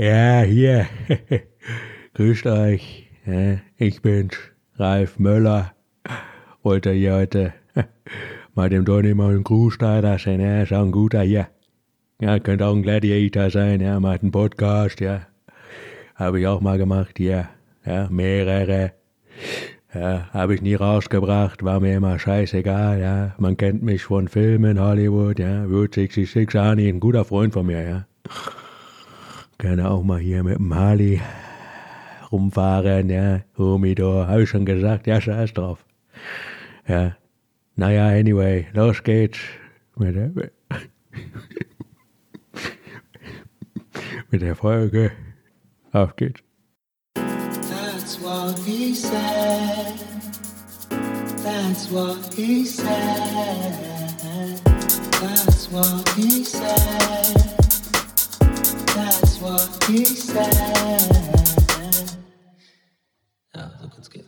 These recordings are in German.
Ja, hier. Grüßt euch. Ich bin's, Ralf Möller. Wollte hier heute mal dem Donny mal einen Gruß da lassen. Ja, ist auch ein guter hier. Ja, könnte auch ein Gladiator sein. Ja, macht einen Podcast. Ja, habe ich auch mal gemacht. Ja, ja, mehrere. Ja, habe ich nie rausgebracht, war mir immer scheißegal, ja. Man kennt mich von Filmen, Hollywood, ja. Route 66, Arnie, ein guter Freund von mir, ja. Gerne auch mal hier mit dem Harley rumfahren, ja. Humidor, habe ich schon gesagt, ja, scheiß drauf. Ja. Naja, anyway, los geht's. Mit der, mit der Folge. Auf geht's. That's what he said. That's what he said. That's what he said. That's what he said. Ja, so kann es gehen.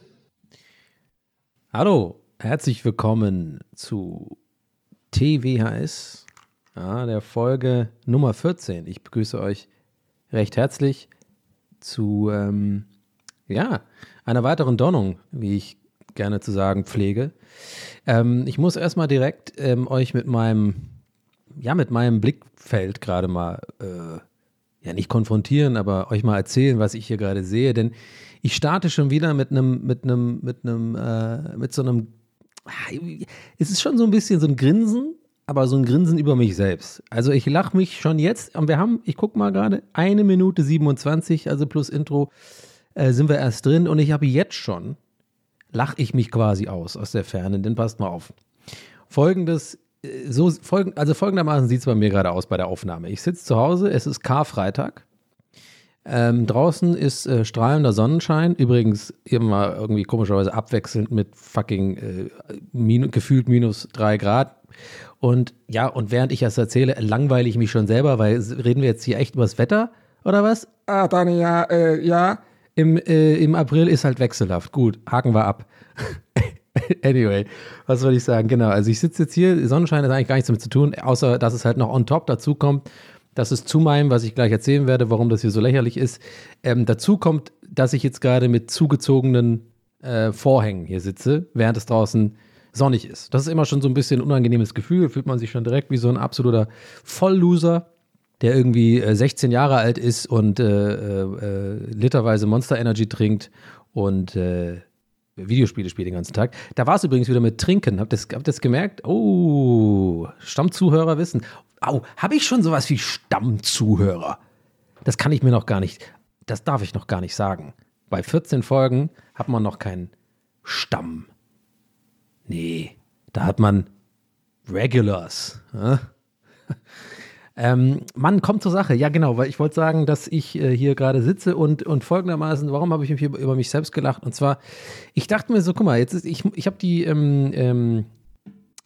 Hallo, herzlich willkommen zu TWHS, ja, der Folge Nummer 14. Ich begrüße euch recht herzlich zu ähm, ja, einer weiteren Donnung, wie ich gerne zu sagen pflege. Ähm, ich muss erstmal direkt ähm, euch mit meinem, ja, mit meinem Blickfeld gerade mal, äh, ja, nicht konfrontieren, aber euch mal erzählen, was ich hier gerade sehe, denn ich starte schon wieder mit einem, mit einem, mit einem, äh, mit so einem, es ist schon so ein bisschen so ein Grinsen, aber so ein Grinsen über mich selbst. Also ich lache mich schon jetzt, und wir haben, ich gucke mal gerade, eine Minute 27, also plus Intro, äh, sind wir erst drin und ich habe jetzt schon, lache ich mich quasi aus aus der Ferne, denn passt mal auf. Folgendes, so, folgend, also folgendermaßen sieht es bei mir gerade aus bei der Aufnahme. Ich sitze zu Hause, es ist Karfreitag. Ähm, draußen ist äh, strahlender Sonnenschein, übrigens immer irgendwie komischerweise abwechselnd mit fucking äh, min gefühlt minus drei Grad. Und ja, und während ich das erzähle, langweile ich mich schon selber, weil reden wir jetzt hier echt über das Wetter oder was? Ah, dann ja, äh, ja. Im, äh, Im April ist halt wechselhaft. Gut, haken wir ab. anyway, was soll ich sagen? Genau, also ich sitze jetzt hier, Sonnenschein hat eigentlich gar nichts damit zu tun, außer dass es halt noch on top dazu kommt. Das ist zu meinem, was ich gleich erzählen werde, warum das hier so lächerlich ist. Ähm, dazu kommt, dass ich jetzt gerade mit zugezogenen äh, Vorhängen hier sitze, während es draußen sonnig ist. Das ist immer schon so ein bisschen ein unangenehmes Gefühl, fühlt man sich schon direkt wie so ein absoluter Vollloser, der irgendwie äh, 16 Jahre alt ist und äh, äh, literweise Monster Energy trinkt und äh, Videospiele spielt den ganzen Tag. Da war es übrigens wieder mit Trinken. Habt ihr das, das gemerkt? Oh, Stammzuhörer wissen. Au, habe ich schon sowas wie Stammzuhörer? Das kann ich mir noch gar nicht, das darf ich noch gar nicht sagen. Bei 14 Folgen hat man noch keinen Stamm. Nee, da hat man Regulars. Ja? Ähm, Mann, kommt zur Sache. Ja, genau, weil ich wollte sagen, dass ich äh, hier gerade sitze und, und folgendermaßen, warum habe ich mich hier über mich selbst gelacht? Und zwar, ich dachte mir so, guck mal, jetzt ist, ich, ich habe die, ähm, ähm,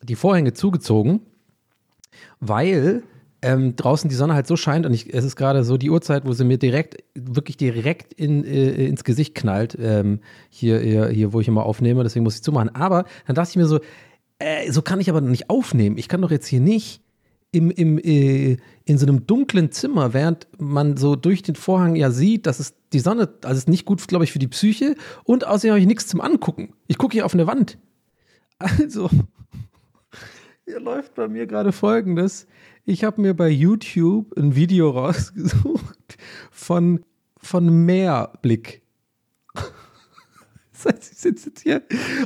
die Vorhänge zugezogen, weil ähm, draußen die Sonne halt so scheint und ich, es ist gerade so die Uhrzeit, wo sie mir direkt, wirklich direkt in, äh, ins Gesicht knallt, ähm, hier, hier, hier, wo ich immer aufnehme, deswegen muss ich zumachen. Aber dann dachte ich mir so, äh, so kann ich aber nicht aufnehmen. Ich kann doch jetzt hier nicht im, im, äh, in so einem dunklen Zimmer, während man so durch den Vorhang ja sieht, dass es die Sonne, also ist nicht gut, glaube ich, für die Psyche und außerdem habe ich nichts zum Angucken. Ich gucke hier auf eine Wand. Also, hier läuft bei mir gerade folgendes. Ich habe mir bei YouTube ein Video rausgesucht von, von Meerblick. Das heißt, ich sitze jetzt hier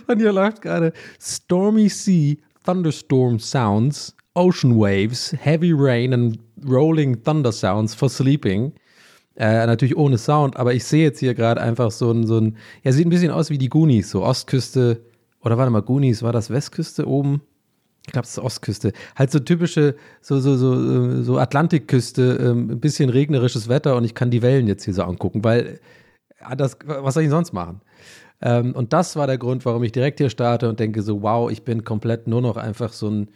und hier läuft gerade Stormy Sea Thunderstorm Sounds Ocean Waves, Heavy Rain and Rolling Thunder Sounds for Sleeping. Äh, natürlich ohne Sound, aber ich sehe jetzt hier gerade einfach so ein, so ein, ja, sieht ein bisschen aus wie die Goonies, so Ostküste, oder warte mal, Goonies, war das Westküste oben? Ich glaube, es ist Ostküste. Halt so typische, so, so, so, so Atlantikküste, ähm, ein bisschen regnerisches Wetter und ich kann die Wellen jetzt hier so angucken, weil, das, was soll ich sonst machen? Ähm, und das war der Grund, warum ich direkt hier starte und denke so, wow, ich bin komplett nur noch einfach so ein,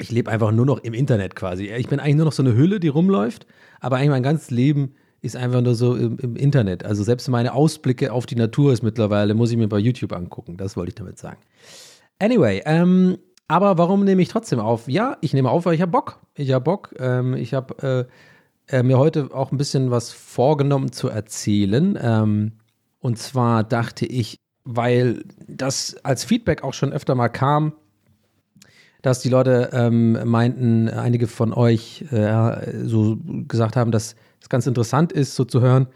ich lebe einfach nur noch im Internet quasi. Ich bin eigentlich nur noch so eine Hülle, die rumläuft, aber eigentlich mein ganzes Leben ist einfach nur so im, im, Internet. Also selbst meine Ausblicke auf die Natur ist mittlerweile, muss ich mir bei YouTube angucken. Das wollte ich damit sagen. Anyway, ähm, aber warum nehme ich trotzdem auf? Ja, ich nehme auf, weil ich habe Bock. Ich habe Bock. Ähm, ich habe äh, mir heute auch ein bisschen was vorgenommen zu erzählen. Ähm, und zwar dachte ich, weil das als Feedback auch schon öfter mal kam, dass die Leute ähm, meinten, einige von euch äh, so gesagt haben, dass es ganz interessant ist, so zu hören,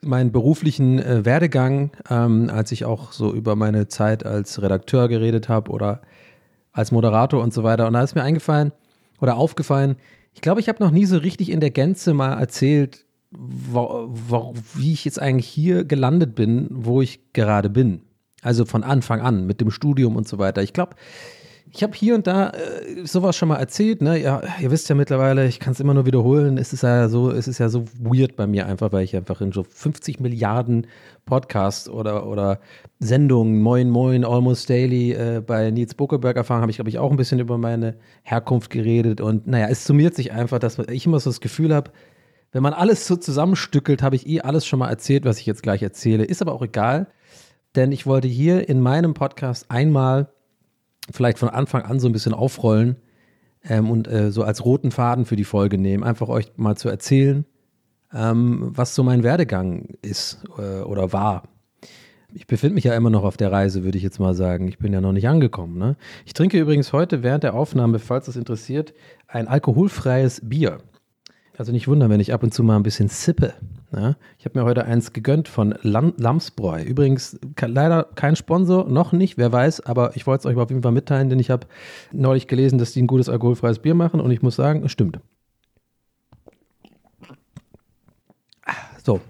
meinen beruflichen äh, Werdegang, ähm, als ich auch so über meine Zeit als Redakteur geredet habe oder als Moderator und so weiter. Und da ist mir eingefallen oder aufgefallen, ich glaube, ich habe noch nie so richtig in der Gänze mal erzählt, wo, wo, wie ich jetzt eigentlich hier gelandet bin, wo ich gerade bin. Also von Anfang an mit dem Studium und so weiter. Ich glaube, ich habe hier und da äh, sowas schon mal erzählt, ne? Ja, ihr wisst ja mittlerweile, ich kann es immer nur wiederholen. Es ist ja so, es ist ja so weird bei mir einfach, weil ich einfach in so 50 Milliarden Podcasts oder, oder Sendungen, Moin Moin, Almost Daily, äh, bei Nils Buckelberg erfahren, habe ich, glaube ich, auch ein bisschen über meine Herkunft geredet. Und naja, es summiert sich einfach, dass ich immer so das Gefühl habe, wenn man alles so zusammenstückelt, habe ich eh alles schon mal erzählt, was ich jetzt gleich erzähle. Ist aber auch egal, denn ich wollte hier in meinem Podcast einmal vielleicht von Anfang an so ein bisschen aufrollen ähm, und äh, so als roten Faden für die Folge nehmen, einfach euch mal zu erzählen, ähm, was so mein Werdegang ist äh, oder war. Ich befinde mich ja immer noch auf der Reise, würde ich jetzt mal sagen. Ich bin ja noch nicht angekommen. Ne? Ich trinke übrigens heute während der Aufnahme, falls das interessiert, ein alkoholfreies Bier. Also nicht wundern, wenn ich ab und zu mal ein bisschen sippe. Ja, ich habe mir heute eins gegönnt von Lam Lamsbräu. Übrigens leider kein Sponsor, noch nicht, wer weiß, aber ich wollte es euch auf jeden Fall mitteilen, denn ich habe neulich gelesen, dass die ein gutes alkoholfreies Bier machen und ich muss sagen, es stimmt. So.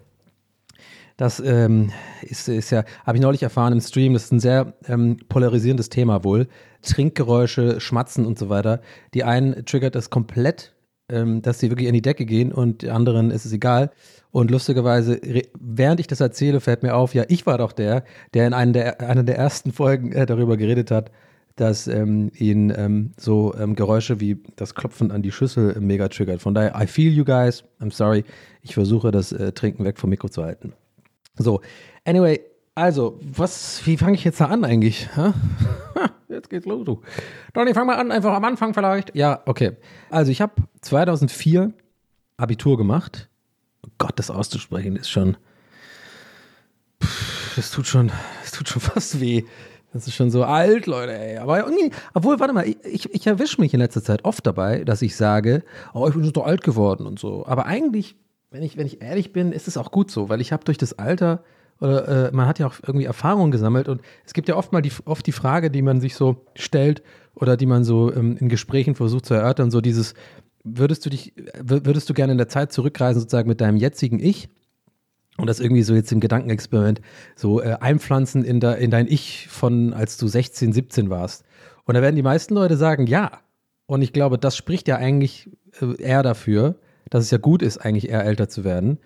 Das ähm, ist, ist ja, habe ich neulich erfahren im Stream, das ist ein sehr ähm, polarisierendes Thema wohl. Trinkgeräusche, Schmatzen und so weiter. Die einen triggert das komplett, ähm, dass sie wirklich in die Decke gehen und anderen ist es egal. Und lustigerweise, während ich das erzähle, fällt mir auf, ja, ich war doch der, der in einer der, einer der ersten Folgen äh, darüber geredet hat, dass ähm, ihn ähm, so ähm, Geräusche wie das Klopfen an die Schüssel äh, mega triggert. Von daher, I feel you guys. I'm sorry. Ich versuche das äh, Trinken weg vom Mikro zu halten. So, anyway, also, was, wie fange ich jetzt da an eigentlich? jetzt geht's los, du. Donny, fang mal an, einfach am Anfang vielleicht. Ja, okay. Also, ich habe 2004 Abitur gemacht Gott, das auszusprechen ist schon. Pff, das tut schon, das tut schon fast weh. Das ist schon so alt, Leute, ey. Aber irgendwie, obwohl, warte mal, ich, ich erwische mich in letzter Zeit oft dabei, dass ich sage, oh, ich bin so alt geworden und so. Aber eigentlich, wenn ich, wenn ich ehrlich bin, ist es auch gut so, weil ich habe durch das Alter, oder äh, man hat ja auch irgendwie Erfahrungen gesammelt und es gibt ja oft mal die, oft die Frage, die man sich so stellt oder die man so ähm, in Gesprächen versucht zu erörtern, so dieses, würdest du dich, würdest du gerne in der Zeit zurückreisen, sozusagen mit deinem jetzigen Ich? Und das irgendwie so jetzt im Gedankenexperiment so äh, einpflanzen in, da, in dein Ich von, als du 16, 17 warst. Und da werden die meisten Leute sagen, ja. Und ich glaube, das spricht ja eigentlich äh, eher dafür, dass es ja gut ist, eigentlich eher älter zu werden,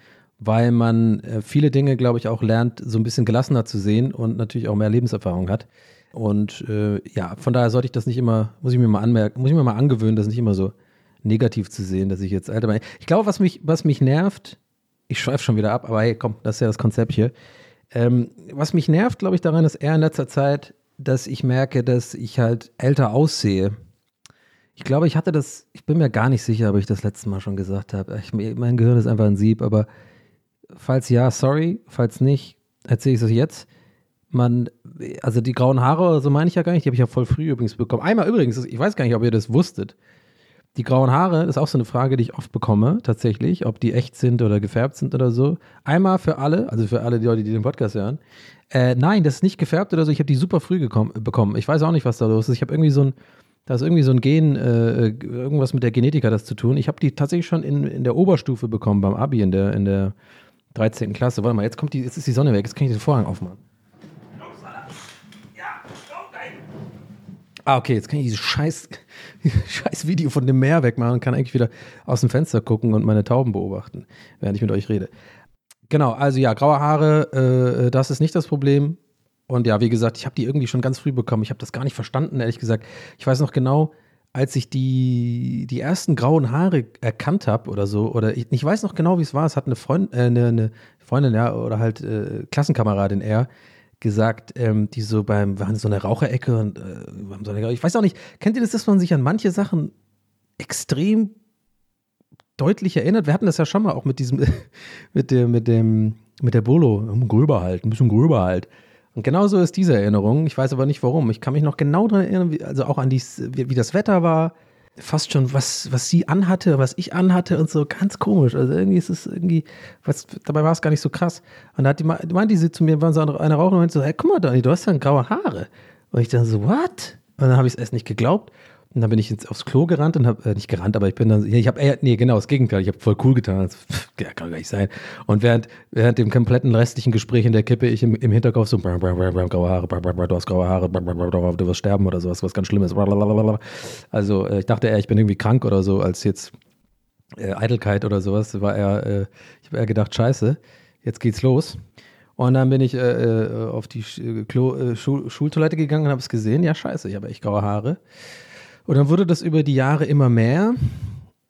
weil man äh, viele Dinge, glaube ich, auch lernt, so ein bisschen gelassener zu sehen und natürlich auch mehr Lebenserfahrung hat. Und äh, ja, von daher sollte ich das nicht immer, muss ich mir mal anmerken, muss ich mir mal angewöhnen, das nicht immer so negativ zu sehen, dass ich jetzt älter bin. Ich glaube, was mich, was mich nervt, ich schweife schon wieder ab, aber hey, komm, das ist ja das Konzept hier. Ähm, was mich nervt, glaube ich, daran ist eher in letzter Zeit, dass ich merke, dass ich halt älter aussehe. Ich glaube, ich hatte das, ich bin mir gar nicht sicher, ob ich das letzte Mal schon gesagt habe. Mein Gehirn ist einfach ein Sieb, aber falls ja, sorry, falls nicht, erzähle ich es jetzt. Man, also die grauen Haare, so meine ich ja gar nicht, die habe ich ja voll früh übrigens bekommen. Einmal übrigens, ich weiß gar nicht, ob ihr das wusstet. Die grauen Haare ist auch so eine Frage, die ich oft bekomme, tatsächlich, ob die echt sind oder gefärbt sind oder so. Einmal für alle, also für alle die Leute, die den Podcast hören. Äh, nein, das ist nicht gefärbt oder so. Ich habe die super früh gekommen, bekommen. Ich weiß auch nicht, was da los ist. Ich habe irgendwie so ein, da ist irgendwie so ein Gen, äh, irgendwas mit der Genetik hat das zu tun. Ich habe die tatsächlich schon in, in der Oberstufe bekommen, beim Abi in der, in der 13. Klasse. Warte mal, jetzt kommt die, jetzt ist die Sonne weg, jetzt kann ich den Vorhang aufmachen. Ah, okay, jetzt kann ich dieses scheiß, scheiß Video von dem Meer wegmachen und kann eigentlich wieder aus dem Fenster gucken und meine Tauben beobachten, während ich mit euch rede. Genau, also ja, graue Haare, äh, das ist nicht das Problem. Und ja, wie gesagt, ich habe die irgendwie schon ganz früh bekommen. Ich habe das gar nicht verstanden, ehrlich gesagt. Ich weiß noch genau, als ich die, die ersten grauen Haare erkannt habe oder so, oder ich, ich weiß noch genau, wie es war. Es hat eine, Freund, äh, eine, eine Freundin, ja, oder halt äh, Klassenkameradin eher, gesagt, ähm, die so beim, waren so eine Raucherecke und äh, ich weiß auch nicht, kennt ihr das, dass man sich an manche Sachen extrem deutlich erinnert. Wir hatten das ja schon mal auch mit diesem, mit dem, mit dem, mit der Bolo. Gröber halt, ein bisschen gröber halt. Und genauso ist diese Erinnerung. Ich weiß aber nicht warum. Ich kann mich noch genau daran erinnern, wie, also auch an dies, wie, wie das Wetter war. Fast schon, was, was sie anhatte, was ich anhatte und so. Ganz komisch. Also irgendwie ist es irgendwie, was, dabei war es gar nicht so krass. Und da hat die, meinte sie zu mir, waren so eine Rauchen und meinte so, hey, guck mal, Donny, du hast ja graue Haare. Und ich dachte so, what? Und dann habe ich es erst nicht geglaubt. Und dann bin ich jetzt aufs Klo gerannt und habe, äh, nicht gerannt, aber ich bin dann, ich habe eher, nee, genau, das Gegenteil, ich habe voll cool getan. Das, ja, kann gar nicht sein. Und während, während dem kompletten restlichen Gespräch in der Kippe, ich im, im Hinterkopf so, bram, bram, bram, graue Haare, du hast graue Haare, du wirst sterben oder sowas, was ganz Schlimmes. Also äh, ich dachte eher, ich bin irgendwie krank oder so, als jetzt äh, Eitelkeit oder sowas, war eher, äh, ich habe eher gedacht, scheiße, jetzt geht's los. Und dann bin ich äh, äh auf die äh, Klo, äh, Schul Schultoilette gegangen und habe es gesehen. Ja, scheiße, ich habe echt graue Haare. Und dann wurde das über die Jahre immer mehr,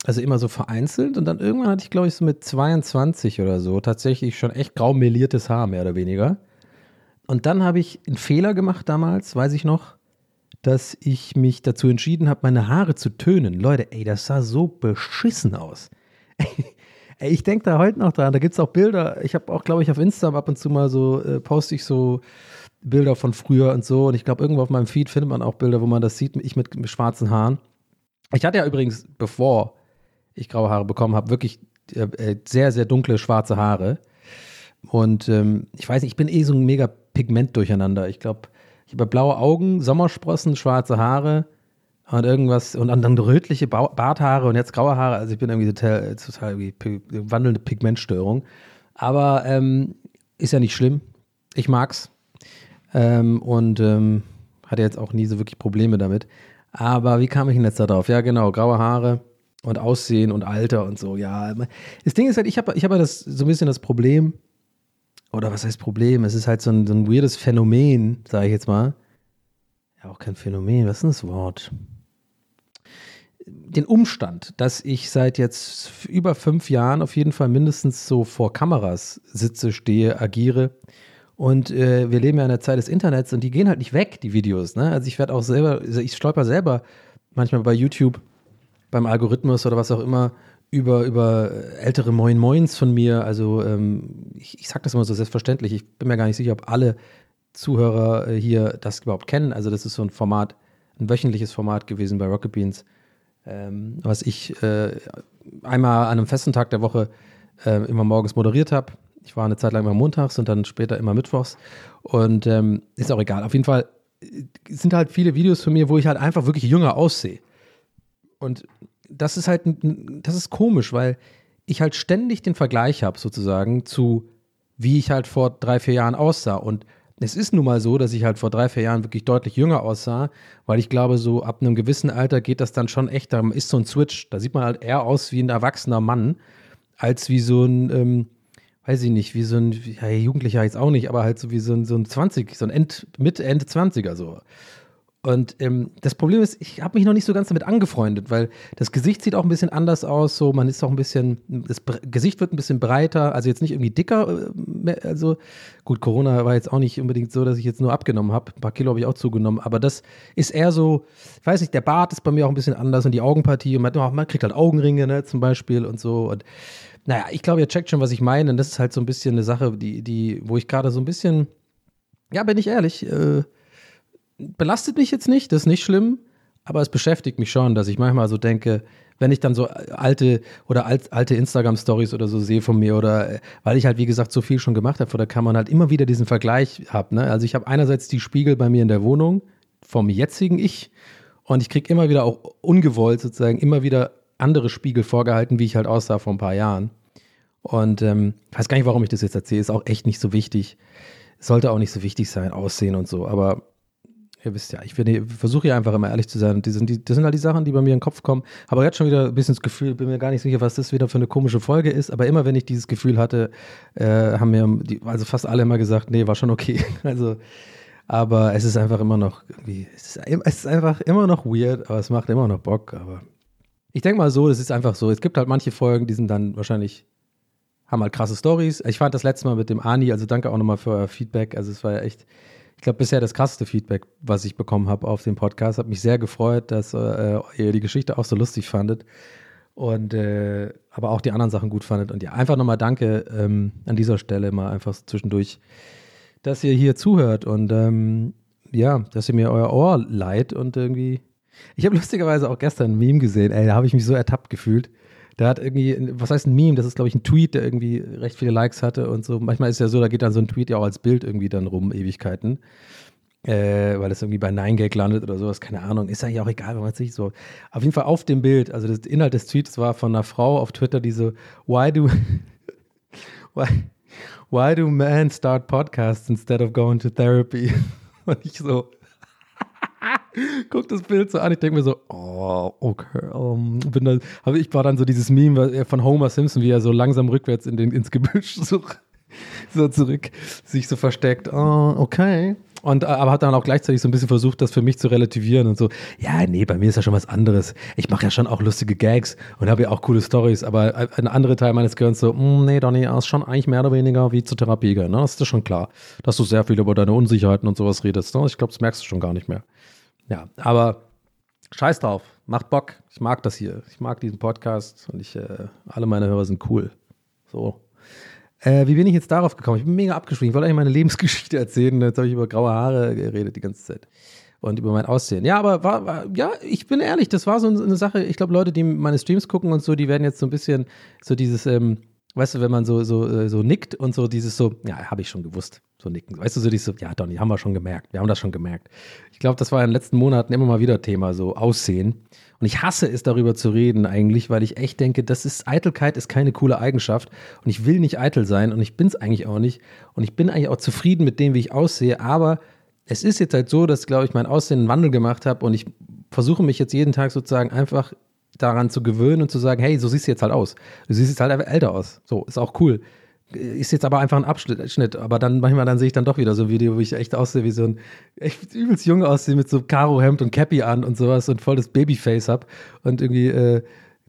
also immer so vereinzelt. Und dann irgendwann hatte ich, glaube ich, so mit 22 oder so tatsächlich schon echt grau meliertes Haar, mehr oder weniger. Und dann habe ich einen Fehler gemacht damals, weiß ich noch, dass ich mich dazu entschieden habe, meine Haare zu tönen. Leute, ey, das sah so beschissen aus. ey, ich denke da heute noch dran. Da gibt es auch Bilder. Ich habe auch, glaube ich, auf Instagram ab und zu mal so, äh, poste ich so Bilder von früher und so. Und ich glaube, irgendwo auf meinem Feed findet man auch Bilder, wo man das sieht, ich mit, mit schwarzen Haaren. Ich hatte ja übrigens, bevor ich graue Haare bekommen habe, wirklich äh, äh, sehr, sehr dunkle schwarze Haare. Und ähm, ich weiß nicht, ich bin eh so ein mega Pigment durcheinander. Ich glaube, ich habe blaue Augen, Sommersprossen, schwarze Haare und irgendwas und dann rötliche ba Barthaare und jetzt graue Haare. Also ich bin irgendwie total, total irgendwie wandelnde Pigmentstörung. Aber ähm, ist ja nicht schlimm. Ich mag's. Ähm, und ähm, hatte jetzt auch nie so wirklich Probleme damit. Aber wie kam ich denn jetzt da drauf? Ja, genau, graue Haare und Aussehen und Alter und so. Ja, das Ding ist halt, ich habe ich hab das so ein bisschen das Problem, oder was heißt Problem? Es ist halt so ein, so ein weirdes Phänomen, sage ich jetzt mal. Ja, auch kein Phänomen, was ist denn das Wort? Den Umstand, dass ich seit jetzt über fünf Jahren auf jeden Fall mindestens so vor Kameras sitze, stehe, agiere und äh, wir leben ja in der Zeit des Internets und die gehen halt nicht weg, die Videos. Ne? Also ich werde auch selber, ich stolper selber manchmal bei YouTube, beim Algorithmus oder was auch immer, über, über ältere Moin Moins von mir. Also ähm, ich, ich sage das immer so selbstverständlich. Ich bin mir gar nicht sicher, ob alle Zuhörer äh, hier das überhaupt kennen. Also das ist so ein Format, ein wöchentliches Format gewesen bei Rocket Beans, ähm, was ich äh, einmal an einem festen Tag der Woche äh, immer morgens moderiert habe ich war eine Zeit lang immer montags und dann später immer mittwochs. Und ähm, ist auch egal. Auf jeden Fall äh, sind halt viele Videos von mir, wo ich halt einfach wirklich jünger aussehe. Und das ist halt, das ist komisch, weil ich halt ständig den Vergleich habe, sozusagen, zu wie ich halt vor drei, vier Jahren aussah. Und es ist nun mal so, dass ich halt vor drei, vier Jahren wirklich deutlich jünger aussah, weil ich glaube, so ab einem gewissen Alter geht das dann schon echt, da ist so ein Switch. Da sieht man halt eher aus wie ein erwachsener Mann, als wie so ein, ähm, weiß ich nicht, wie so ein, ja, Jugendlicher jetzt auch nicht, aber halt so wie so ein, so ein 20, so ein End, Mitte, Ende 20er so. Und ähm, das Problem ist, ich habe mich noch nicht so ganz damit angefreundet, weil das Gesicht sieht auch ein bisschen anders aus, so man ist auch ein bisschen, das Gesicht wird ein bisschen breiter, also jetzt nicht irgendwie dicker, äh, also gut, Corona war jetzt auch nicht unbedingt so, dass ich jetzt nur abgenommen habe, ein paar Kilo habe ich auch zugenommen, aber das ist eher so, ich weiß nicht, der Bart ist bei mir auch ein bisschen anders und die Augenpartie und man, man kriegt halt Augenringe, ne, zum Beispiel und so und naja, ich glaube, ihr checkt schon, was ich meine. Und das ist halt so ein bisschen eine Sache, die, die, wo ich gerade so ein bisschen, ja, bin ich ehrlich, äh, belastet mich jetzt nicht, das ist nicht schlimm, aber es beschäftigt mich schon, dass ich manchmal so denke, wenn ich dann so alte oder alt, alte Instagram-Stories oder so sehe von mir oder weil ich halt, wie gesagt, so viel schon gemacht habe vor der Kamera und halt immer wieder diesen Vergleich habe. Ne? Also ich habe einerseits die Spiegel bei mir in der Wohnung vom jetzigen Ich und ich kriege immer wieder auch ungewollt sozusagen immer wieder andere Spiegel vorgehalten, wie ich halt aussah vor ein paar Jahren. Und ähm, weiß gar nicht, warum ich das jetzt erzähle. Ist auch echt nicht so wichtig. Sollte auch nicht so wichtig sein, Aussehen und so. Aber ihr wisst ja, ich versuche ja einfach immer ehrlich zu sein. Die sind die, das sind halt die Sachen, die bei mir in den Kopf kommen. Aber jetzt schon wieder ein bisschen das Gefühl, bin mir gar nicht sicher, was das wieder für eine komische Folge ist. Aber immer wenn ich dieses Gefühl hatte, äh, haben mir die, also fast alle immer gesagt, nee, war schon okay. Also, aber es ist einfach immer noch irgendwie, es ist, es ist einfach immer noch weird, aber es macht immer noch Bock. Aber ich denke mal so, es ist einfach so. Es gibt halt manche Folgen, die sind dann wahrscheinlich, haben halt krasse Stories. Ich fand das letzte Mal mit dem Ani, also danke auch nochmal für euer Feedback. Also es war ja echt, ich glaube, bisher das krasseste Feedback, was ich bekommen habe auf dem Podcast. Hat mich sehr gefreut, dass äh, ihr die Geschichte auch so lustig fandet. Und äh, aber auch die anderen Sachen gut fandet. Und ja, einfach nochmal danke ähm, an dieser Stelle mal einfach zwischendurch, dass ihr hier zuhört und ähm, ja, dass ihr mir euer Ohr leiht und irgendwie. Ich habe lustigerweise auch gestern ein Meme gesehen, ey, da habe ich mich so ertappt gefühlt. Da hat irgendwie, was heißt ein Meme? Das ist, glaube ich, ein Tweet, der irgendwie recht viele Likes hatte und so. Manchmal ist ja so, da geht dann so ein Tweet ja auch als Bild irgendwie dann rum, Ewigkeiten. Äh, weil das irgendwie bei 9gag landet oder sowas, keine Ahnung. Ist eigentlich auch egal, wenn man sich so. Auf jeden Fall auf dem Bild, also das Inhalt des Tweets war von einer Frau auf Twitter, die so, why do, why, why do men start podcasts instead of going to therapy? Und ich so, guck das Bild so an, ich denke mir so, oh, okay. Um, bin dann, aber ich war dann so dieses Meme von Homer Simpson, wie er so langsam rückwärts in den, ins Gebüsch so, so zurück sich so versteckt. Oh, okay. Und äh, aber hat dann auch gleichzeitig so ein bisschen versucht, das für mich zu relativieren und so, ja, nee, bei mir ist ja schon was anderes. Ich mache ja schon auch lustige Gags und habe ja auch coole Stories, aber ein anderer Teil meines Gehirns so, mm, nee, Donny, ist schon eigentlich mehr oder weniger wie zur Therapie gehen, ne? Das ist schon klar, dass du sehr viel über deine Unsicherheiten und sowas redest, ne? Ich glaube, das merkst du schon gar nicht mehr. Ja, aber scheiß drauf, macht Bock. Ich mag das hier. Ich mag diesen Podcast und ich, äh, alle meine Hörer sind cool. So. Äh, wie bin ich jetzt darauf gekommen? Ich bin mega abgeschwiegen. Ich wollte eigentlich meine Lebensgeschichte erzählen. Jetzt habe ich über graue Haare geredet die ganze Zeit. Und über mein Aussehen. Ja, aber war, war ja, ich bin ehrlich, das war so eine Sache. Ich glaube, Leute, die meine Streams gucken und so, die werden jetzt so ein bisschen so dieses, ähm, weißt du, wenn man so, so, äh, so nickt und so dieses so, ja, habe ich schon gewusst, so nicken. Weißt du, so dieses so, ja, Donny, haben wir schon gemerkt. Wir haben das schon gemerkt. Ich glaube, das war in den letzten Monaten immer mal wieder Thema, so Aussehen. Und ich hasse es, darüber zu reden eigentlich, weil ich echt denke, das ist, Eitelkeit ist keine coole Eigenschaft. Und ich will nicht eitel sein und ich bin es eigentlich auch nicht. Und ich bin eigentlich auch zufrieden mit dem, wie ich aussehe. Aber es ist jetzt halt so, dass, glaube ich, mein Aussehen einen Wandel gemacht habe und ich versuche mich jetzt jeden Tag sozusagen einfach daran zu gewöhnen und zu sagen, hey, so siehst du jetzt halt aus. Du siehst jetzt halt älter aus. So, ist auch cool. Ist jetzt aber einfach ein Abschnitt, aber dann manchmal dann sehe ich dann doch wieder so ein Video, wo ich echt aussehe wie so ein echt übelst jung aussehe mit so Karo-Hemd und Cappy an und sowas und voll das Babyface hab und irgendwie äh,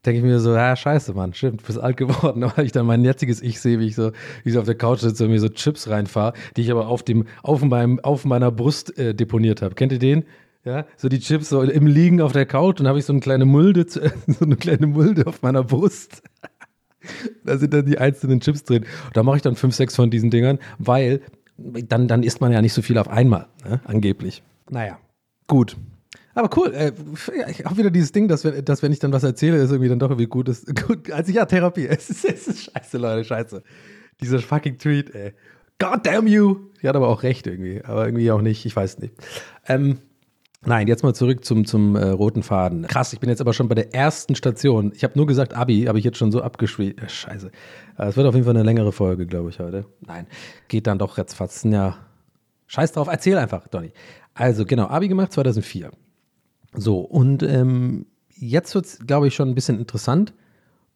denke ich mir so, ja, scheiße, Mann, stimmt, du bist alt geworden, weil ich dann mein jetziges Ich sehe, wie ich so, wie ich so auf der Couch sitze und mir so Chips reinfahre, die ich aber auf dem, auf meinem, auf meiner Brust äh, deponiert habe. Kennt ihr den? Ja, so die Chips so im Liegen auf der Couch und habe ich so eine kleine Mulde, so eine kleine Mulde auf meiner Brust. da sind dann die einzelnen Chips drin. Und da mache ich dann fünf, sechs von diesen Dingern, weil dann, dann isst man ja nicht so viel auf einmal, ne? angeblich. Naja, gut. Aber cool, äh, habe wieder dieses Ding, dass, dass wenn ich dann was erzähle, ist irgendwie dann doch irgendwie gut ist. Gut, also ja, Therapie. Es ist, es ist scheiße, Leute, scheiße. Dieser fucking Tweet, ey. God damn you! Die hat aber auch recht irgendwie, aber irgendwie auch nicht, ich weiß nicht. Ähm, Nein, jetzt mal zurück zum, zum äh, roten Faden. Krass, ich bin jetzt aber schon bei der ersten Station. Ich habe nur gesagt Abi, habe ich jetzt schon so abgeschwächt. Äh, scheiße. Äh, es wird auf jeden Fall eine längere Folge, glaube ich, heute. Nein, geht dann doch jetzt fast. Ja, scheiß drauf, erzähl einfach, Donny. Also genau, Abi gemacht 2004. So, und ähm, jetzt wird es, glaube ich, schon ein bisschen interessant.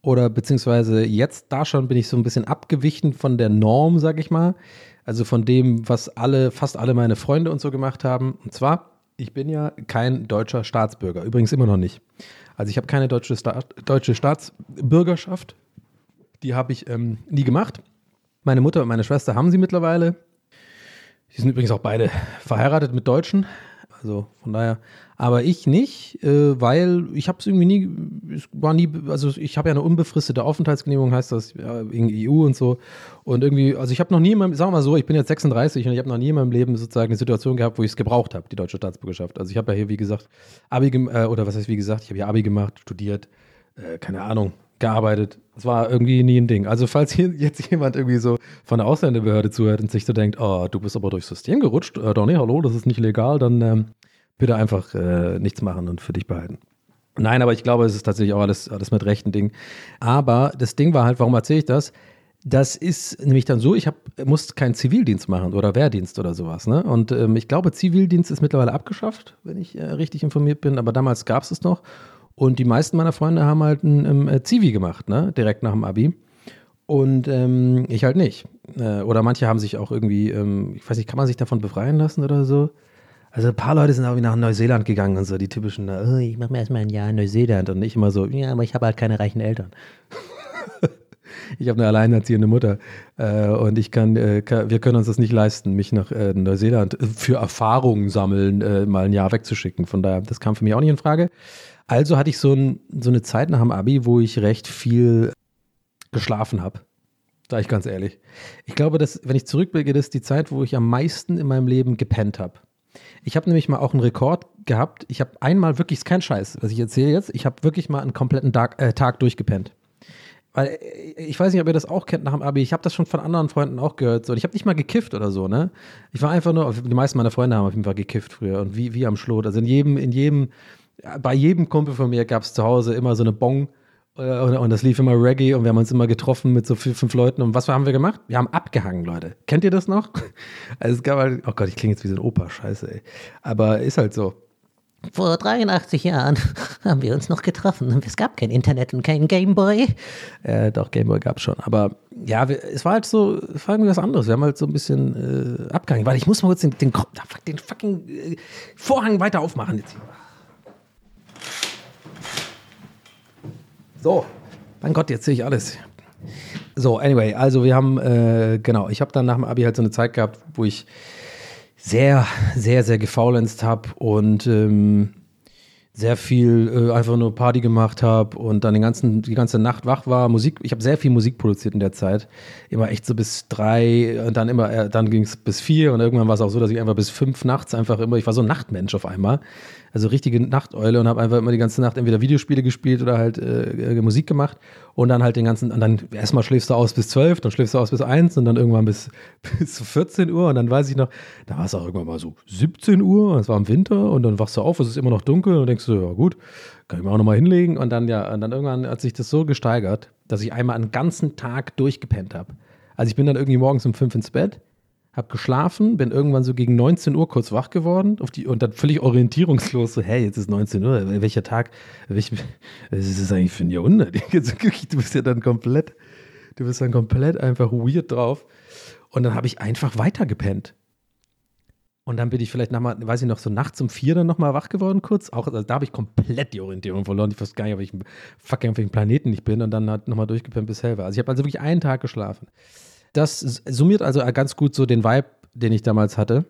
Oder beziehungsweise jetzt da schon bin ich so ein bisschen abgewichen von der Norm, sag ich mal. Also von dem, was alle, fast alle meine Freunde und so gemacht haben. Und zwar ich bin ja kein deutscher Staatsbürger, übrigens immer noch nicht. Also ich habe keine deutsche, Sta deutsche Staatsbürgerschaft. Die habe ich ähm, nie gemacht. Meine Mutter und meine Schwester haben sie mittlerweile. Die sind übrigens auch beide verheiratet mit Deutschen. Also von daher, aber ich nicht, äh, weil ich habe es irgendwie nie, es war nie, also ich habe ja eine unbefristete Aufenthaltsgenehmigung, heißt das, ja, wegen EU und so. Und irgendwie, also ich habe noch nie in meinem, sagen wir mal so, ich bin jetzt 36 und ich habe noch nie in meinem Leben sozusagen eine Situation gehabt, wo ich es gebraucht habe, die deutsche Staatsbürgerschaft. Also ich habe ja hier, wie gesagt, Abi, äh, oder was heißt wie gesagt, ich habe ja Abi gemacht, studiert, äh, keine Ahnung, gearbeitet. Das war irgendwie nie ein Ding. Also falls hier jetzt jemand irgendwie so von der Ausländerbehörde zuhört und sich so denkt, oh, du bist aber durchs System gerutscht, äh, Donny, hallo, das ist nicht legal, dann ähm, bitte einfach äh, nichts machen und für dich behalten. Nein, aber ich glaube, es ist tatsächlich auch alles, alles mit rechten Ding. Aber das Ding war halt, warum erzähle ich das? Das ist nämlich dann so, ich hab, muss keinen Zivildienst machen oder Wehrdienst oder sowas. Ne? Und ähm, ich glaube, Zivildienst ist mittlerweile abgeschafft, wenn ich äh, richtig informiert bin, aber damals gab es es noch. Und die meisten meiner Freunde haben halt ein ähm, äh, Zivi gemacht, ne? direkt nach dem Abi. Und ähm, ich halt nicht. Äh, oder manche haben sich auch irgendwie, ähm, ich weiß nicht, kann man sich davon befreien lassen oder so? Also ein paar Leute sind auch wie nach Neuseeland gegangen und so, die typischen, oh, ich mache mir erstmal ein Jahr in Neuseeland und nicht immer so, ja, aber ich habe halt keine reichen Eltern. ich habe eine alleinerziehende Mutter äh, und ich kann, äh, kann, wir können uns das nicht leisten, mich nach äh, Neuseeland für Erfahrungen sammeln, äh, mal ein Jahr wegzuschicken. Von daher, das kam für mich auch nicht in Frage. Also hatte ich so, ein, so eine Zeit nach dem Abi, wo ich recht viel geschlafen habe. Sag ich ganz ehrlich. Ich glaube, dass, wenn ich zurückblicke, das ist die Zeit, wo ich am meisten in meinem Leben gepennt habe. Ich habe nämlich mal auch einen Rekord gehabt. Ich habe einmal wirklich, ist kein Scheiß, was ich erzähle jetzt, ich habe wirklich mal einen kompletten Tag, äh, Tag durchgepennt. Weil äh, ich weiß nicht, ob ihr das auch kennt nach dem Abi. Ich habe das schon von anderen Freunden auch gehört. So. Ich habe nicht mal gekifft oder so, ne? Ich war einfach nur, die meisten meiner Freunde haben auf jeden Fall gekifft früher und wie, wie am Schlot. Also in jedem, in jedem, bei jedem Kumpel von mir gab es zu Hause immer so eine Bong äh, und, und das lief immer Reggae und wir haben uns immer getroffen mit so vier, fünf Leuten. Und was haben wir gemacht? Wir haben abgehangen, Leute. Kennt ihr das noch? Also es gab halt, oh Gott, ich klinge jetzt wie so ein Opa, scheiße, ey. Aber ist halt so. Vor 83 Jahren haben wir uns noch getroffen und es gab kein Internet und kein Gameboy. Äh, doch, Gameboy gab es schon. Aber ja, wir, es war halt so, es war irgendwie was anderes. Wir haben halt so ein bisschen äh, abgehangen. Weil ich muss mal kurz den, den, den fucking äh, Vorhang weiter aufmachen jetzt hier. So, mein Gott, jetzt sehe ich alles. So, anyway, also wir haben, äh, genau, ich habe dann nach dem Abi halt so eine Zeit gehabt, wo ich sehr, sehr, sehr gefaulenzt habe und ähm, sehr viel äh, einfach nur Party gemacht habe und dann den ganzen, die ganze Nacht wach war. Musik, ich habe sehr viel Musik produziert in der Zeit. Immer echt so bis drei und dann immer, äh, dann ging es bis vier und irgendwann war es auch so, dass ich einfach bis fünf nachts einfach immer, ich war so ein Nachtmensch auf einmal also richtige Nachteule und habe einfach immer die ganze Nacht entweder Videospiele gespielt oder halt äh, äh, Musik gemacht und dann halt den ganzen, und dann erstmal schläfst du aus bis 12, dann schläfst du aus bis 1 und dann irgendwann bis, bis 14 Uhr und dann weiß ich noch, da war es auch irgendwann mal so 17 Uhr, es war im Winter und dann wachst du auf, es ist immer noch dunkel und denkst du, ja gut, kann ich mir auch nochmal hinlegen und dann ja, und dann irgendwann hat sich das so gesteigert, dass ich einmal einen ganzen Tag durchgepennt habe. Also ich bin dann irgendwie morgens um 5 ins Bett hab geschlafen, bin irgendwann so gegen 19 Uhr kurz wach geworden auf die, und dann völlig orientierungslos so, hey, jetzt ist 19 Uhr, welcher Tag, welch, was ist das eigentlich für ein Jahrhundert? Du bist ja dann komplett, du bist dann komplett einfach weird drauf. Und dann habe ich einfach weitergepennt. Und dann bin ich vielleicht nochmal, weiß ich noch, so nachts um vier dann nochmal wach geworden kurz. Auch, also da habe ich komplett die Orientierung verloren. Ich wusste gar nicht, auf welchem, fucking auf welchem Planeten ich bin. Und dann hat nochmal durchgepennt bis hell war. Also ich habe also wirklich einen Tag geschlafen das summiert also ganz gut so den Vibe, den ich damals hatte.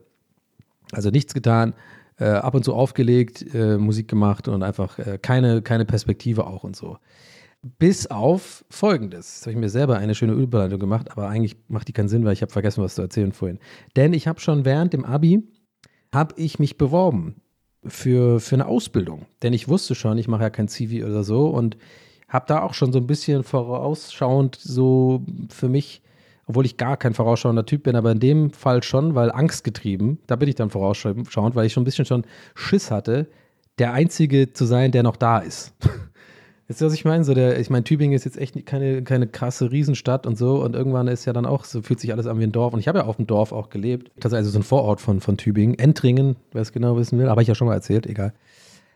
Also nichts getan, äh, ab und zu aufgelegt, äh, Musik gemacht und einfach äh, keine, keine Perspektive auch und so. Bis auf folgendes. Jetzt habe ich mir selber eine schöne Überleitung gemacht, aber eigentlich macht die keinen Sinn, weil ich habe vergessen, was zu erzählen vorhin. Denn ich habe schon während dem Abi, habe ich mich beworben für, für eine Ausbildung. Denn ich wusste schon, ich mache ja kein CV oder so und habe da auch schon so ein bisschen vorausschauend so für mich obwohl ich gar kein vorausschauender Typ bin, aber in dem Fall schon, weil angstgetrieben, da bin ich dann vorausschauend, weil ich schon ein bisschen schon Schiss hatte, der Einzige zu sein, der noch da ist. Wisst ihr, was ich meine? So der, ich meine, Tübingen ist jetzt echt keine, keine krasse Riesenstadt und so. Und irgendwann ist ja dann auch, so fühlt sich alles an wie ein Dorf. Und ich habe ja auf dem Dorf auch gelebt. Das ist also so ein Vorort von, von Tübingen. Entringen, wer es genau wissen will. Aber ich ja schon mal erzählt, egal.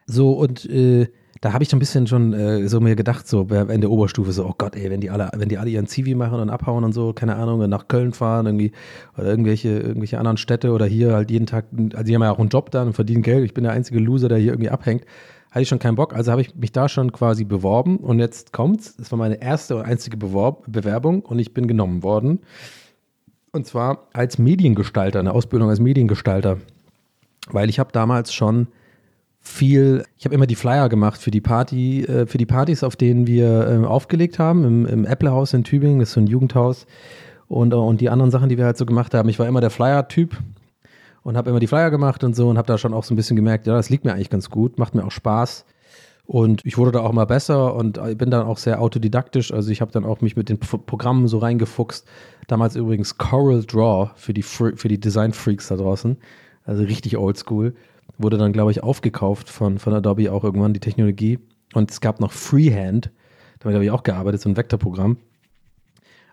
So, und äh, da habe ich so ein bisschen schon äh, so mir gedacht, so in der Oberstufe, so, oh Gott, ey, wenn die alle, wenn die alle ihren Zivi machen und abhauen und so, keine Ahnung, nach Köln fahren, irgendwie, oder irgendwelche, irgendwelche anderen Städte oder hier halt jeden Tag, also die haben ja auch einen Job dann und verdienen Geld. Ich bin der einzige Loser, der hier irgendwie abhängt. Hatte ich schon keinen Bock, also habe ich mich da schon quasi beworben und jetzt kommt's. Das war meine erste und einzige Beworb Bewerbung und ich bin genommen worden. Und zwar als Mediengestalter, eine Ausbildung als Mediengestalter. Weil ich habe damals schon viel, ich habe immer die Flyer gemacht für die Party, äh, für die Partys, auf denen wir äh, aufgelegt haben, im, im Apple-Haus in Tübingen, das ist so ein Jugendhaus und, äh, und die anderen Sachen, die wir halt so gemacht haben. Ich war immer der Flyer-Typ und habe immer die Flyer gemacht und so und habe da schon auch so ein bisschen gemerkt, ja, das liegt mir eigentlich ganz gut, macht mir auch Spaß. Und ich wurde da auch mal besser und bin dann auch sehr autodidaktisch. Also ich habe dann auch mich mit den Programmen so reingefuchst. Damals übrigens Coral Draw für die, für die Design Freaks da draußen. Also richtig oldschool wurde dann, glaube ich, aufgekauft von, von Adobe auch irgendwann, die Technologie. Und es gab noch Freehand, damit habe ich auch gearbeitet, so ein Vektorprogramm.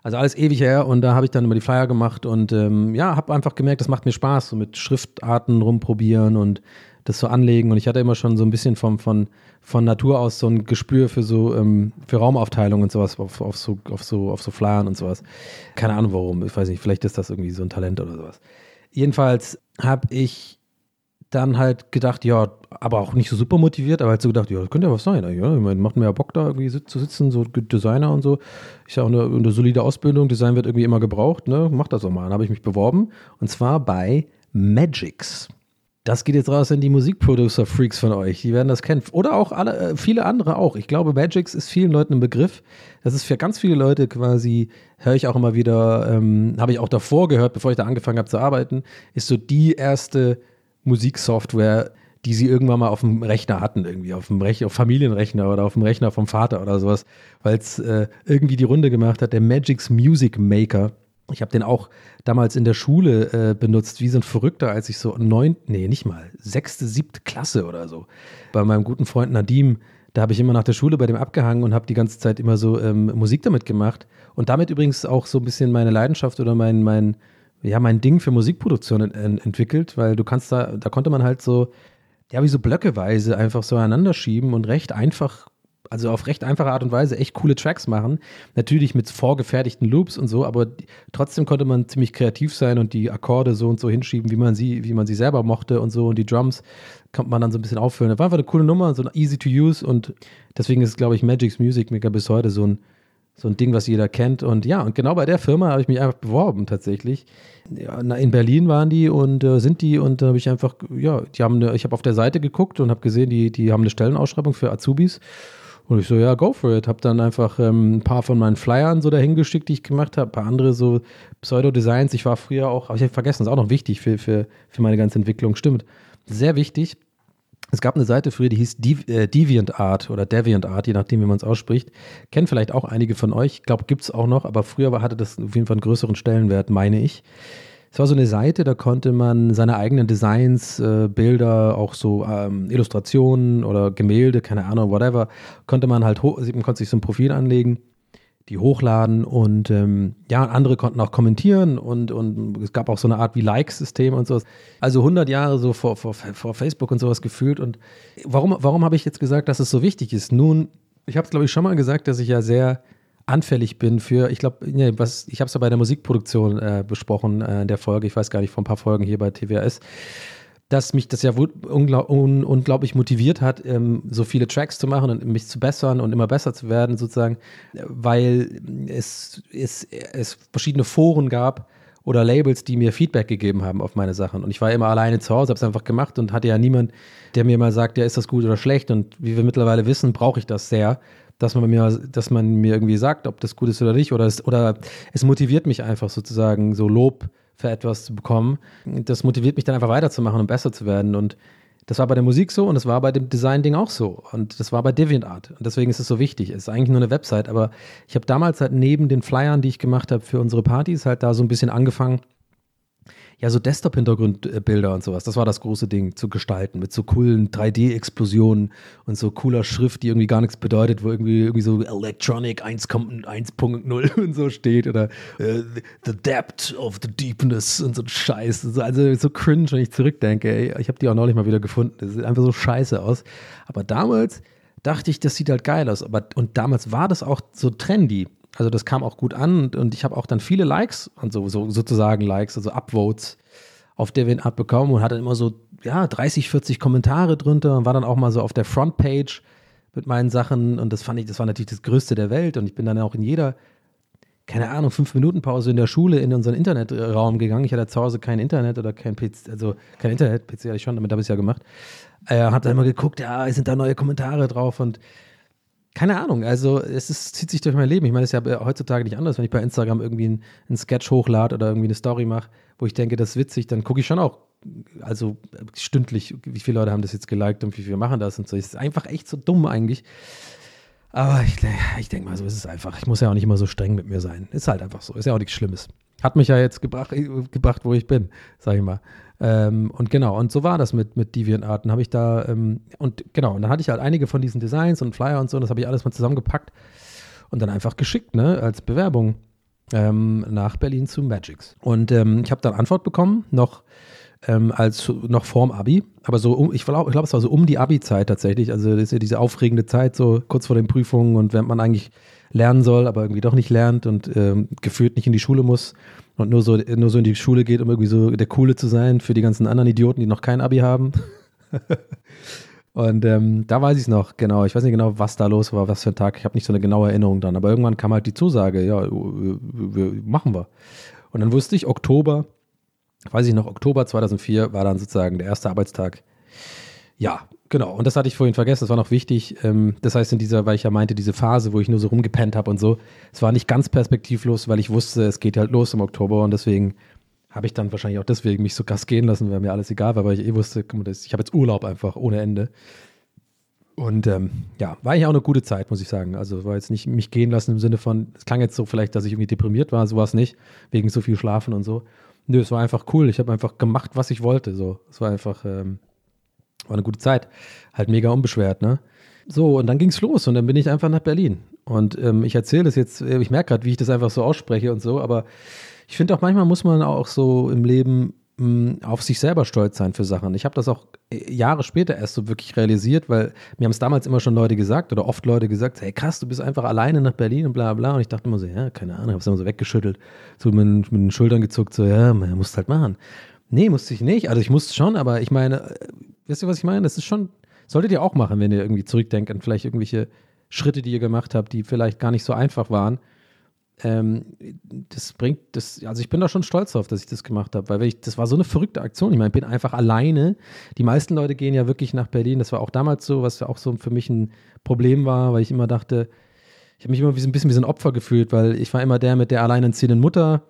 Also alles ewig her und da habe ich dann immer die Flyer gemacht und ähm, ja, habe einfach gemerkt, das macht mir Spaß, so mit Schriftarten rumprobieren und das so anlegen und ich hatte immer schon so ein bisschen vom, von, von Natur aus so ein Gespür für so ähm, für Raumaufteilung und sowas auf, auf, so, auf, so, auf so Flyern und sowas. Keine Ahnung warum, ich weiß nicht, vielleicht ist das irgendwie so ein Talent oder sowas. Jedenfalls habe ich dann halt gedacht, ja, aber auch nicht so super motiviert, aber halt so gedacht, ja, das könnte ja was sein. Ja, ich meine, macht mir ja Bock, da irgendwie zu sitzen, so Designer und so. Ich sage, eine, eine solide Ausbildung, Design wird irgendwie immer gebraucht, ne? Mach das doch mal. Dann habe ich mich beworben und zwar bei Magix. Das geht jetzt raus in die Musikproducer-Freaks von euch. Die werden das kennen. Oder auch alle, äh, viele andere auch. Ich glaube, Magix ist vielen Leuten ein Begriff. Das ist für ganz viele Leute quasi, höre ich auch immer wieder, ähm, habe ich auch davor gehört, bevor ich da angefangen habe zu arbeiten, ist so die erste Musiksoftware, die sie irgendwann mal auf dem Rechner hatten, irgendwie auf dem Rechner, auf Familienrechner oder auf dem Rechner vom Vater oder sowas, weil es äh, irgendwie die Runde gemacht hat, der Magix Music Maker. Ich habe den auch damals in der Schule äh, benutzt, wie so ein Verrückter, als ich so neun, nee, nicht mal, sechste, siebte Klasse oder so. Bei meinem guten Freund Nadim, da habe ich immer nach der Schule bei dem abgehangen und habe die ganze Zeit immer so ähm, Musik damit gemacht. Und damit übrigens auch so ein bisschen meine Leidenschaft oder mein, mein, ja, mein Ding für Musikproduktion ent entwickelt, weil du kannst da, da konnte man halt so ja, wie so blöckeweise einfach so einander schieben und recht einfach, also auf recht einfache Art und Weise echt coole Tracks machen. Natürlich mit vorgefertigten Loops und so, aber trotzdem konnte man ziemlich kreativ sein und die Akkorde so und so hinschieben, wie man sie, wie man sie selber mochte und so und die Drums konnte man dann so ein bisschen auffüllen. Das war einfach eine coole Nummer, so easy to use und deswegen ist, glaube ich, Magic's Music Maker bis heute so ein so ein Ding, was jeder kennt. Und ja, und genau bei der Firma habe ich mich einfach beworben tatsächlich. Ja, in Berlin waren die und äh, sind die und da habe ich einfach, ja, die haben eine, ich habe auf der Seite geguckt und habe gesehen, die, die haben eine Stellenausschreibung für Azubis. Und ich so, ja, go for it. Habe dann einfach ähm, ein paar von meinen Flyern so dahin geschickt, die ich gemacht habe, ein paar andere so Pseudo-Designs. Ich war früher auch, habe ich vergessen, ist auch noch wichtig für, für, für meine ganze Entwicklung. Stimmt. Sehr wichtig. Es gab eine Seite früher, die hieß äh, DeviantArt oder DeviantArt, je nachdem, wie man es ausspricht. Kennen vielleicht auch einige von euch. Ich glaube, gibt es auch noch, aber früher hatte das auf jeden Fall einen größeren Stellenwert, meine ich. Es war so eine Seite, da konnte man seine eigenen Designs, äh, Bilder, auch so ähm, Illustrationen oder Gemälde, keine Ahnung, whatever, konnte man halt, man konnte sich so ein Profil anlegen die hochladen und ähm, ja, andere konnten auch kommentieren und, und es gab auch so eine Art wie Like-System und sowas. Also 100 Jahre so vor, vor, vor Facebook und sowas gefühlt und warum, warum habe ich jetzt gesagt, dass es so wichtig ist? Nun, ich habe es glaube ich schon mal gesagt, dass ich ja sehr anfällig bin für, ich glaube, nee, was, ich habe es ja bei der Musikproduktion äh, besprochen äh, in der Folge, ich weiß gar nicht, vor ein paar Folgen hier bei TWS dass mich das ja unglaub, un, unglaublich motiviert hat, ähm, so viele Tracks zu machen und mich zu bessern und immer besser zu werden, sozusagen, weil es, es, es verschiedene Foren gab oder Labels, die mir Feedback gegeben haben auf meine Sachen. Und ich war immer alleine zu Hause, habe es einfach gemacht und hatte ja niemand, der mir mal sagt, ja, ist das gut oder schlecht. Und wie wir mittlerweile wissen, brauche ich das sehr, dass man mir, dass man mir irgendwie sagt, ob das gut ist oder nicht. Oder es, oder es motiviert mich einfach sozusagen, so Lob für etwas zu bekommen. Das motiviert mich dann einfach weiterzumachen und besser zu werden. Und das war bei der Musik so und das war bei dem Design-Ding auch so. Und das war bei DeviantArt. Und deswegen ist es so wichtig. Es ist eigentlich nur eine Website, aber ich habe damals halt neben den Flyern, die ich gemacht habe für unsere Partys, halt da so ein bisschen angefangen, ja, so Desktop-Hintergrundbilder und sowas. Das war das große Ding zu gestalten mit so coolen 3D-Explosionen und so cooler Schrift, die irgendwie gar nichts bedeutet, wo irgendwie, irgendwie so Electronic 1.0 und so steht oder uh, The Depth of the Deepness und so Scheiß. Also so cringe, wenn ich zurückdenke. Ey, ich habe die auch neulich mal wieder gefunden. Das sieht einfach so scheiße aus. Aber damals dachte ich, das sieht halt geil aus. Aber, und damals war das auch so trendy. Also das kam auch gut an und, und ich habe auch dann viele Likes und so, so sozusagen Likes, also Upvotes auf DeviantArt bekommen und hatte immer so, ja, 30, 40 Kommentare drunter und war dann auch mal so auf der Frontpage mit meinen Sachen und das fand ich, das war natürlich das Größte der Welt und ich bin dann auch in jeder, keine Ahnung, fünf Minuten Pause in der Schule in unseren Internetraum gegangen. Ich hatte zu Hause kein Internet oder kein PC, also kein Internet, PC hatte ich schon, damit habe ich es ja gemacht. Äh, hab dann immer geguckt, ja, sind da neue Kommentare drauf und keine Ahnung, also es ist, zieht sich durch mein Leben. Ich meine, es ist ja heutzutage nicht anders, wenn ich bei Instagram irgendwie einen, einen Sketch hochlade oder irgendwie eine Story mache, wo ich denke, das ist witzig, dann gucke ich schon auch, also stündlich, wie viele Leute haben das jetzt geliked und wie viele machen das und so. Es ist einfach echt so dumm eigentlich. Aber ich, ich denke mal, so ist es einfach. Ich muss ja auch nicht immer so streng mit mir sein. Ist halt einfach so. Ist ja auch nichts Schlimmes. Hat mich ja jetzt gebracht, gebracht wo ich bin, sag ich mal. Ähm, und genau, und so war das mit, mit DeviantArt. Habe ich da, ähm, und genau, und dann hatte ich halt einige von diesen Designs und Flyer und so, und das habe ich alles mal zusammengepackt und dann einfach geschickt, ne, als Bewerbung ähm, nach Berlin zu Magix. Und ähm, ich habe dann Antwort bekommen, noch ähm, als noch vorm Abi, aber so um, ich glaube, glaub, es war so um die Abi-Zeit tatsächlich. Also das ist ja diese aufregende Zeit, so kurz vor den Prüfungen und wenn man eigentlich lernen soll, aber irgendwie doch nicht lernt und ähm, gefühlt nicht in die Schule muss und nur so, nur so in die Schule geht, um irgendwie so der Coole zu sein für die ganzen anderen Idioten, die noch kein Abi haben. und ähm, da weiß ich es noch, genau. Ich weiß nicht genau, was da los war, was für ein Tag. Ich habe nicht so eine genaue Erinnerung dann. Aber irgendwann kam halt die Zusage, ja, wir, wir, machen wir. Und dann wusste ich, Oktober weiß ich noch, Oktober 2004 war dann sozusagen der erste Arbeitstag. Ja, genau. Und das hatte ich vorhin vergessen, das war noch wichtig. Ähm, das heißt, in dieser, weil ich ja meinte, diese Phase, wo ich nur so rumgepennt habe und so, es war nicht ganz perspektivlos, weil ich wusste, es geht halt los im Oktober und deswegen habe ich dann wahrscheinlich auch deswegen mich so Gas gehen lassen, weil mir alles egal war, weil ich eh wusste, ich habe jetzt Urlaub einfach ohne Ende. Und ähm, ja, war eigentlich auch eine gute Zeit, muss ich sagen. Also war jetzt nicht mich gehen lassen im Sinne von, es klang jetzt so vielleicht, dass ich irgendwie deprimiert war, so war es nicht, wegen so viel Schlafen und so. Nö, es war einfach cool. Ich habe einfach gemacht, was ich wollte. So, es war einfach, ähm, war eine gute Zeit. Halt mega unbeschwert, ne? So, und dann ging's los und dann bin ich einfach nach Berlin. Und ähm, ich erzähle das jetzt, äh, ich merke gerade, wie ich das einfach so ausspreche und so, aber ich finde auch manchmal muss man auch so im Leben mh, auf sich selber stolz sein für Sachen. Ich habe das auch äh, Jahre später erst so wirklich realisiert, weil mir haben es damals immer schon Leute gesagt oder oft Leute gesagt, hey krass, du bist einfach alleine nach Berlin und bla bla. Und ich dachte immer so, ja, keine Ahnung, habe es immer so weggeschüttelt, so mit, mit den Schultern gezuckt, so, ja, man muss halt machen. Nee, musste ich nicht. Also ich musste schon, aber ich meine, äh, wisst ihr, was ich meine? Das ist schon, solltet ihr auch machen, wenn ihr irgendwie zurückdenkt an vielleicht irgendwelche Schritte, die ihr gemacht habt, die vielleicht gar nicht so einfach waren. Ähm, das bringt das, also ich bin da schon stolz drauf, dass ich das gemacht habe, weil ich, das war so eine verrückte Aktion. Ich meine, ich bin einfach alleine. Die meisten Leute gehen ja wirklich nach Berlin. Das war auch damals so, was auch so für mich ein Problem war, weil ich immer dachte, ich habe mich immer ein bisschen wie so ein Opfer gefühlt, weil ich war immer der mit der alleinerziehenden Mutter,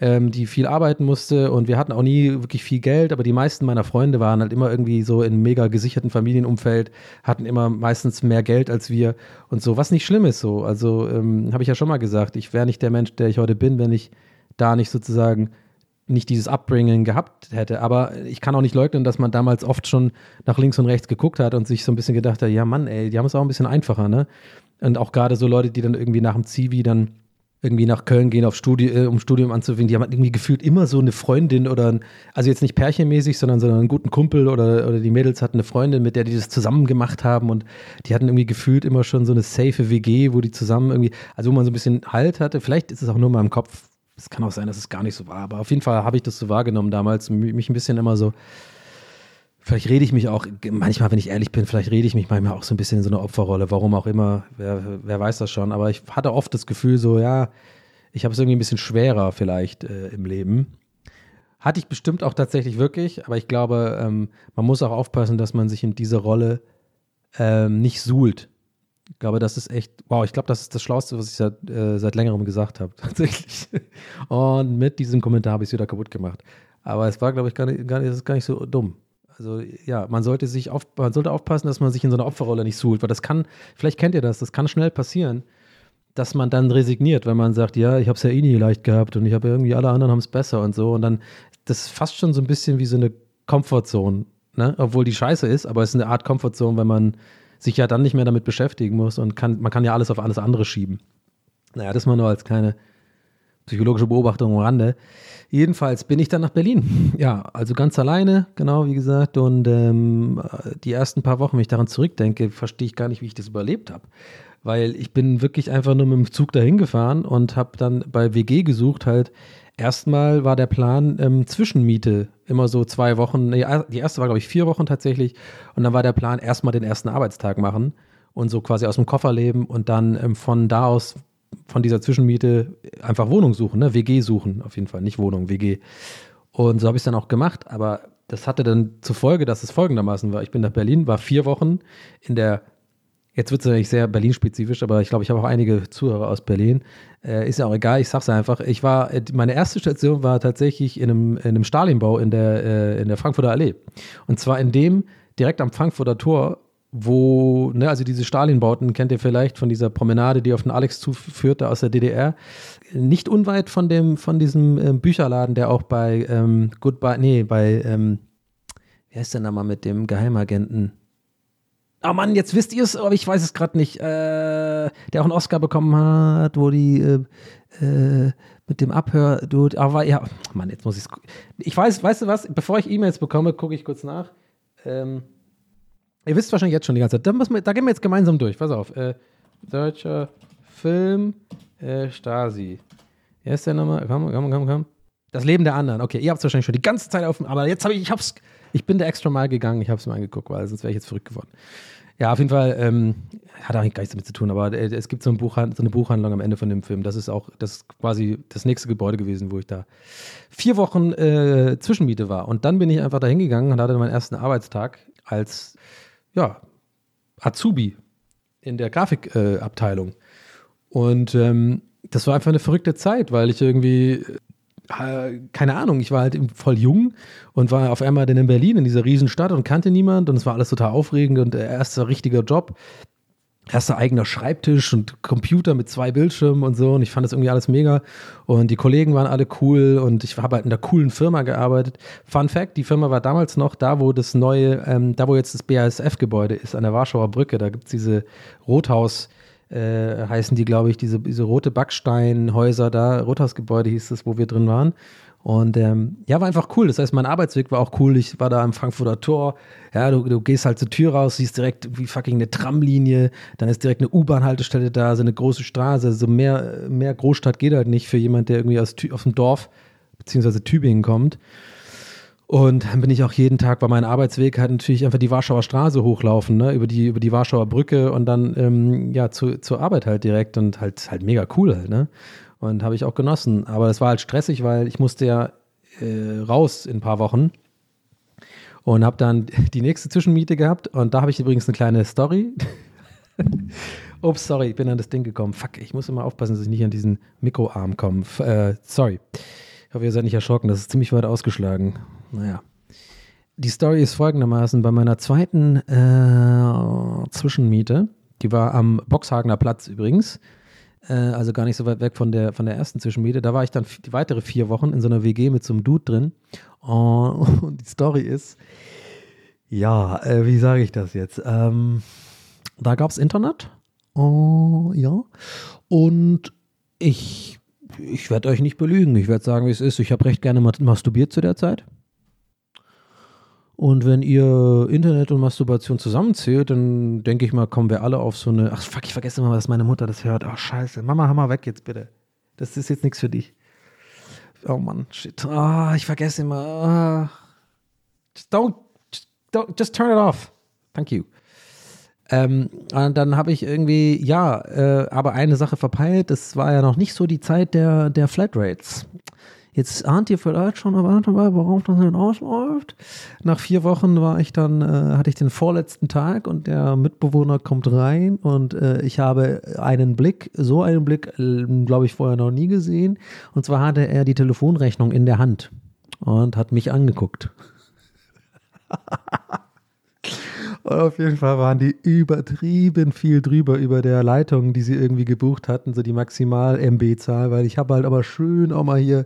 ähm, die viel arbeiten musste und wir hatten auch nie wirklich viel Geld, aber die meisten meiner Freunde waren halt immer irgendwie so in mega gesicherten Familienumfeld, hatten immer meistens mehr Geld als wir und so, was nicht schlimm ist so. Also ähm, habe ich ja schon mal gesagt, ich wäre nicht der Mensch, der ich heute bin, wenn ich da nicht sozusagen nicht dieses Upbringing gehabt hätte. Aber ich kann auch nicht leugnen, dass man damals oft schon nach links und rechts geguckt hat und sich so ein bisschen gedacht hat, ja Mann, ey, die haben es auch ein bisschen einfacher, ne? Und auch gerade so Leute, die dann irgendwie nach dem Zivi dann irgendwie nach Köln gehen, auf Studi äh, um Studium anzufangen, die haben halt irgendwie gefühlt immer so eine Freundin oder, ein, also jetzt nicht pärchenmäßig, sondern, sondern einen guten Kumpel oder, oder die Mädels hatten eine Freundin, mit der die das zusammen gemacht haben und die hatten irgendwie gefühlt immer schon so eine safe WG, wo die zusammen irgendwie, also wo man so ein bisschen Halt hatte. Vielleicht ist es auch nur in meinem Kopf. Es kann auch sein, dass es gar nicht so war, aber auf jeden Fall habe ich das so wahrgenommen damals, mich ein bisschen immer so, Vielleicht rede ich mich auch, manchmal, wenn ich ehrlich bin, vielleicht rede ich mich manchmal auch so ein bisschen in so eine Opferrolle, warum auch immer, wer, wer weiß das schon. Aber ich hatte oft das Gefühl, so, ja, ich habe es irgendwie ein bisschen schwerer vielleicht äh, im Leben. Hatte ich bestimmt auch tatsächlich wirklich, aber ich glaube, ähm, man muss auch aufpassen, dass man sich in diese Rolle ähm, nicht suhlt. Ich glaube, das ist echt, wow, ich glaube, das ist das Schlauste, was ich seit, äh, seit längerem gesagt habe, tatsächlich. Und mit diesem Kommentar habe ich es wieder kaputt gemacht. Aber es war, glaube ich, gar nicht, gar nicht, gar nicht so dumm. Also ja, man sollte sich auf, man sollte aufpassen, dass man sich in so einer Opferrolle nicht suhlt, weil das kann, vielleicht kennt ihr das, das kann schnell passieren, dass man dann resigniert, wenn man sagt, ja, ich habe es ja eh nie leicht gehabt und ich habe irgendwie alle anderen haben es besser und so und dann das ist fast schon so ein bisschen wie so eine Comfortzone, ne? Obwohl die scheiße ist, aber es ist eine Art Comfortzone, wenn man sich ja dann nicht mehr damit beschäftigen muss und kann, man kann ja alles auf alles andere schieben. Naja, das mal nur als kleine psychologische Beobachtung am Rande. Jedenfalls bin ich dann nach Berlin. Ja, also ganz alleine, genau wie gesagt. Und ähm, die ersten paar Wochen, wenn ich daran zurückdenke, verstehe ich gar nicht, wie ich das überlebt habe. Weil ich bin wirklich einfach nur mit dem Zug dahin gefahren und habe dann bei WG gesucht halt. Erstmal war der Plan ähm, Zwischenmiete, immer so zwei Wochen. Die erste war, glaube ich, vier Wochen tatsächlich. Und dann war der Plan, erstmal den ersten Arbeitstag machen und so quasi aus dem Koffer leben und dann ähm, von da aus von dieser Zwischenmiete einfach Wohnung suchen, ne? WG suchen, auf jeden Fall, nicht Wohnung, WG. Und so habe ich es dann auch gemacht, aber das hatte dann zur Folge, dass es folgendermaßen war. Ich bin nach Berlin, war vier Wochen in der, jetzt wird es natürlich sehr Berlin-spezifisch, aber ich glaube, ich habe auch einige Zuhörer aus Berlin. Äh, ist ja auch egal, ich sag's einfach. Ich war, äh, meine erste Station war tatsächlich in einem, in einem Stalinbau in der, äh, in der Frankfurter Allee. Und zwar in dem direkt am Frankfurter Tor, wo, ne, also diese Stalinbauten kennt ihr vielleicht von dieser Promenade, die auf den Alex zuführte aus der DDR. Nicht unweit von dem, von diesem ähm, Bücherladen, der auch bei ähm, Goodbye, nee, bei, ähm, wie heißt der Name mit dem Geheimagenten? Oh Mann, jetzt wisst ihr es, aber ich weiß es gerade nicht. Äh, der auch einen Oscar bekommen hat, wo die äh, äh, mit dem Abhör, du, aber ja, Mann, jetzt muss ich es. Ich weiß, weißt du was? Bevor ich E-Mails bekomme, gucke ich kurz nach. Ähm, Ihr wisst wahrscheinlich jetzt schon die ganze Zeit. Da, man, da gehen wir jetzt gemeinsam durch. Pass auf. Äh, deutscher Film äh, Stasi. Wer ist der nochmal? Komm, komm, komm, komm. Das Leben der anderen. Okay, ihr habt es wahrscheinlich schon die ganze Zeit auf dem. Aber jetzt habe ich, ich hab's. Ich bin der extra Mal gegangen. Ich habe es mir angeguckt, weil sonst wäre ich jetzt verrückt geworden. Ja, auf jeden Fall ähm, hat eigentlich gar nichts damit zu tun, aber äh, es gibt so, ein Buchhand so eine Buchhandlung am Ende von dem Film. Das ist auch das ist quasi das nächste Gebäude gewesen, wo ich da vier Wochen äh, Zwischenmiete war. Und dann bin ich einfach da hingegangen und hatte meinen ersten Arbeitstag als ja, Azubi in der Grafikabteilung. und ähm, das war einfach eine verrückte Zeit, weil ich irgendwie äh, keine Ahnung, ich war halt voll jung und war auf einmal dann in Berlin, in dieser Riesenstadt und kannte niemand und es war alles total aufregend und der erste richtige Job. Erster eigener Schreibtisch und Computer mit zwei Bildschirmen und so. Und ich fand das irgendwie alles mega. Und die Kollegen waren alle cool. Und ich habe halt in einer coolen Firma gearbeitet. Fun Fact, die Firma war damals noch da, wo das neue, ähm, da wo jetzt das BASF-Gebäude ist, an der Warschauer Brücke, da gibt es diese Rothaus- äh, heißen die, glaube ich, diese, diese rote Backsteinhäuser da, Rothausgebäude hieß es, wo wir drin waren. Und ähm, ja, war einfach cool. Das heißt, mein Arbeitsweg war auch cool. Ich war da am Frankfurter Tor. Ja, du, du gehst halt zur Tür raus, siehst direkt wie fucking eine Tramlinie. Dann ist direkt eine U-Bahn-Haltestelle da, so eine große Straße. So mehr, mehr Großstadt geht halt nicht für jemand, der irgendwie aus, aus dem Dorf beziehungsweise Tübingen kommt. Und dann bin ich auch jeden Tag bei meinem Arbeitsweg halt natürlich einfach die Warschauer Straße hochlaufen, ne? über, die, über die Warschauer Brücke und dann ähm, ja zu, zur Arbeit halt direkt und halt halt mega cool halt, ne? Und habe ich auch genossen. Aber es war halt stressig, weil ich musste ja äh, raus in ein paar Wochen und habe dann die nächste Zwischenmiete gehabt und da habe ich übrigens eine kleine Story. Ups, sorry, ich bin an das Ding gekommen. Fuck, ich muss immer aufpassen, dass ich nicht an diesen Mikroarm komme. Äh, sorry. Ich hoffe, ihr seid nicht erschrocken. Das ist ziemlich weit ausgeschlagen. Naja. Die Story ist folgendermaßen: Bei meiner zweiten äh, Zwischenmiete, die war am Boxhagener Platz übrigens, äh, also gar nicht so weit weg von der, von der ersten Zwischenmiete, da war ich dann die weitere vier Wochen in so einer WG mit so einem Dude drin. Oh, und die Story ist, ja, äh, wie sage ich das jetzt? Ähm, da gab es Internet. Oh, ja. Und ich, ich werde euch nicht belügen. Ich werde sagen, wie es ist. Ich habe recht gerne masturbiert zu der Zeit. Und wenn ihr Internet und Masturbation zusammenzählt, dann denke ich mal, kommen wir alle auf so eine. Ach fuck, ich vergesse immer, dass meine Mutter das hört. Ach scheiße. Mama, mal weg jetzt bitte. Das ist jetzt nichts für dich. Oh Mann, shit. Ah, ich vergesse immer. Ah. Just don't, just don't, just turn it off. Thank you. Ähm, und dann habe ich irgendwie, ja, äh, aber eine Sache verpeilt. Es war ja noch nicht so die Zeit der, der Flatrates. Jetzt ahnt ihr vielleicht schon, mal, worauf das denn ausläuft. Nach vier Wochen war ich dann, äh, hatte ich den vorletzten Tag und der Mitbewohner kommt rein und äh, ich habe einen Blick, so einen Blick, äh, glaube ich, vorher noch nie gesehen. Und zwar hatte er die Telefonrechnung in der Hand und hat mich angeguckt. Und auf jeden Fall waren die übertrieben viel drüber über der Leitung, die sie irgendwie gebucht hatten, so die Maximal-MB-Zahl, weil ich habe halt aber schön auch mal hier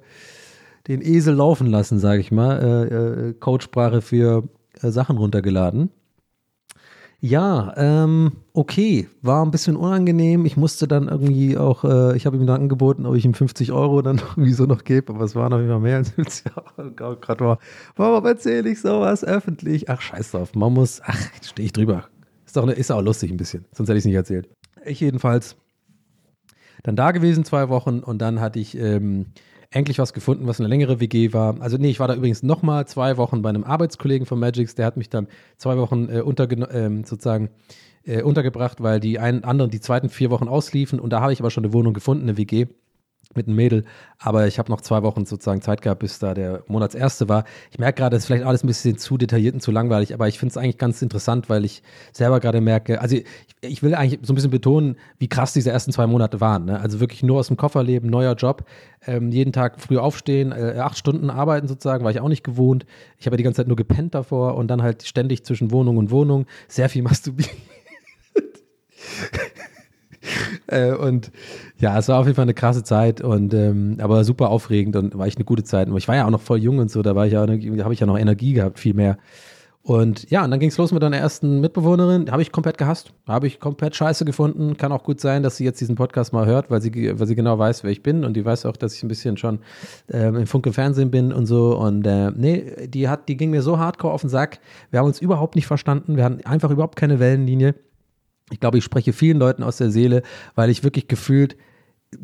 den Esel laufen lassen, sage ich mal, äh, äh, Codesprache für äh, Sachen runtergeladen. Ja, ähm, okay, war ein bisschen unangenehm. Ich musste dann irgendwie auch, äh, ich habe ihm dann angeboten, ob ich ihm 50 Euro dann irgendwie so noch gebe, aber es waren auf jeden Fall mehr als 50 Euro. Gerade war, warum erzähle ich sowas öffentlich? Ach, scheiß drauf, man muss, ach, stehe ich drüber. Ist auch, ist auch lustig ein bisschen, sonst hätte ich es nicht erzählt. Ich jedenfalls dann da gewesen zwei Wochen und dann hatte ich ähm, endlich was gefunden, was eine längere WG war. Also nee, ich war da übrigens nochmal zwei Wochen bei einem Arbeitskollegen von Magix, der hat mich dann zwei Wochen äh, äh, sozusagen äh, untergebracht, weil die einen anderen die zweiten vier Wochen ausliefen und da habe ich aber schon eine Wohnung gefunden, eine WG mit einem Mädel. Aber ich habe noch zwei Wochen sozusagen Zeit gehabt, bis da der Monatserste war. Ich merke gerade, das ist vielleicht alles ein bisschen zu detailliert und zu langweilig, aber ich finde es eigentlich ganz interessant, weil ich selber gerade merke, also ich, ich, will eigentlich so ein bisschen betonen, wie krass diese ersten zwei Monate waren. Ne? Also wirklich nur aus dem Koffer leben, neuer Job, ähm, jeden Tag früh aufstehen, äh, acht Stunden arbeiten sozusagen, war ich auch nicht gewohnt. Ich habe ja die ganze Zeit nur gepennt davor und dann halt ständig zwischen Wohnung und Wohnung sehr viel masturbiert. äh, und ja, es war auf jeden Fall eine krasse Zeit und ähm, aber super aufregend und war echt eine gute Zeit. Und ich war ja auch noch voll jung und so, da war ich ja, habe ich ja noch Energie gehabt, viel mehr. Und ja, und dann ging es los mit deiner ersten Mitbewohnerin. Habe ich komplett gehasst. Habe ich komplett scheiße gefunden. Kann auch gut sein, dass sie jetzt diesen Podcast mal hört, weil sie, weil sie genau weiß, wer ich bin. Und die weiß auch, dass ich ein bisschen schon ähm, im Funke Fernsehen bin und so. Und äh, nee, die hat, die ging mir so hardcore auf den Sack. Wir haben uns überhaupt nicht verstanden. Wir hatten einfach überhaupt keine Wellenlinie. Ich glaube, ich spreche vielen Leuten aus der Seele, weil ich wirklich gefühlt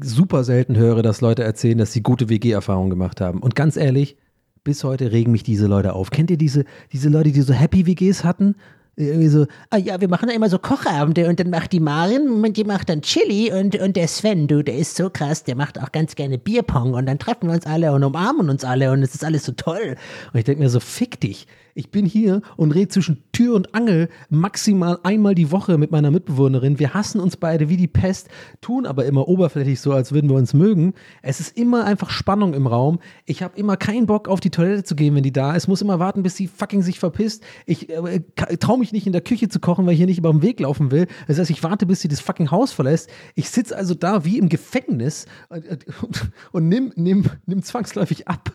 super selten höre, dass Leute erzählen, dass sie gute WG-Erfahrungen gemacht haben. Und ganz ehrlich, bis heute regen mich diese Leute auf. Kennt ihr diese, diese Leute, die so Happy WGs hatten? irgendwie so, ah ja, wir machen da immer so Kochabende und dann macht die Marin, und die macht dann Chili und, und der Sven, du, der ist so krass, der macht auch ganz gerne Bierpong und dann treffen wir uns alle und umarmen uns alle und es ist alles so toll. Und ich denke mir so, fick dich. Ich bin hier und rede zwischen Tür und Angel maximal einmal die Woche mit meiner Mitbewohnerin. Wir hassen uns beide wie die Pest, tun aber immer oberflächlich so, als würden wir uns mögen. Es ist immer einfach Spannung im Raum. Ich habe immer keinen Bock, auf die Toilette zu gehen, wenn die da ist. Muss immer warten, bis sie fucking sich verpisst. Ich äh, traue mich nicht in der Küche zu kochen, weil ich hier nicht über den Weg laufen will. Das heißt, ich warte, bis sie das fucking Haus verlässt. Ich sitze also da wie im Gefängnis und, und, und nimm, nimm, nimm zwangsläufig ab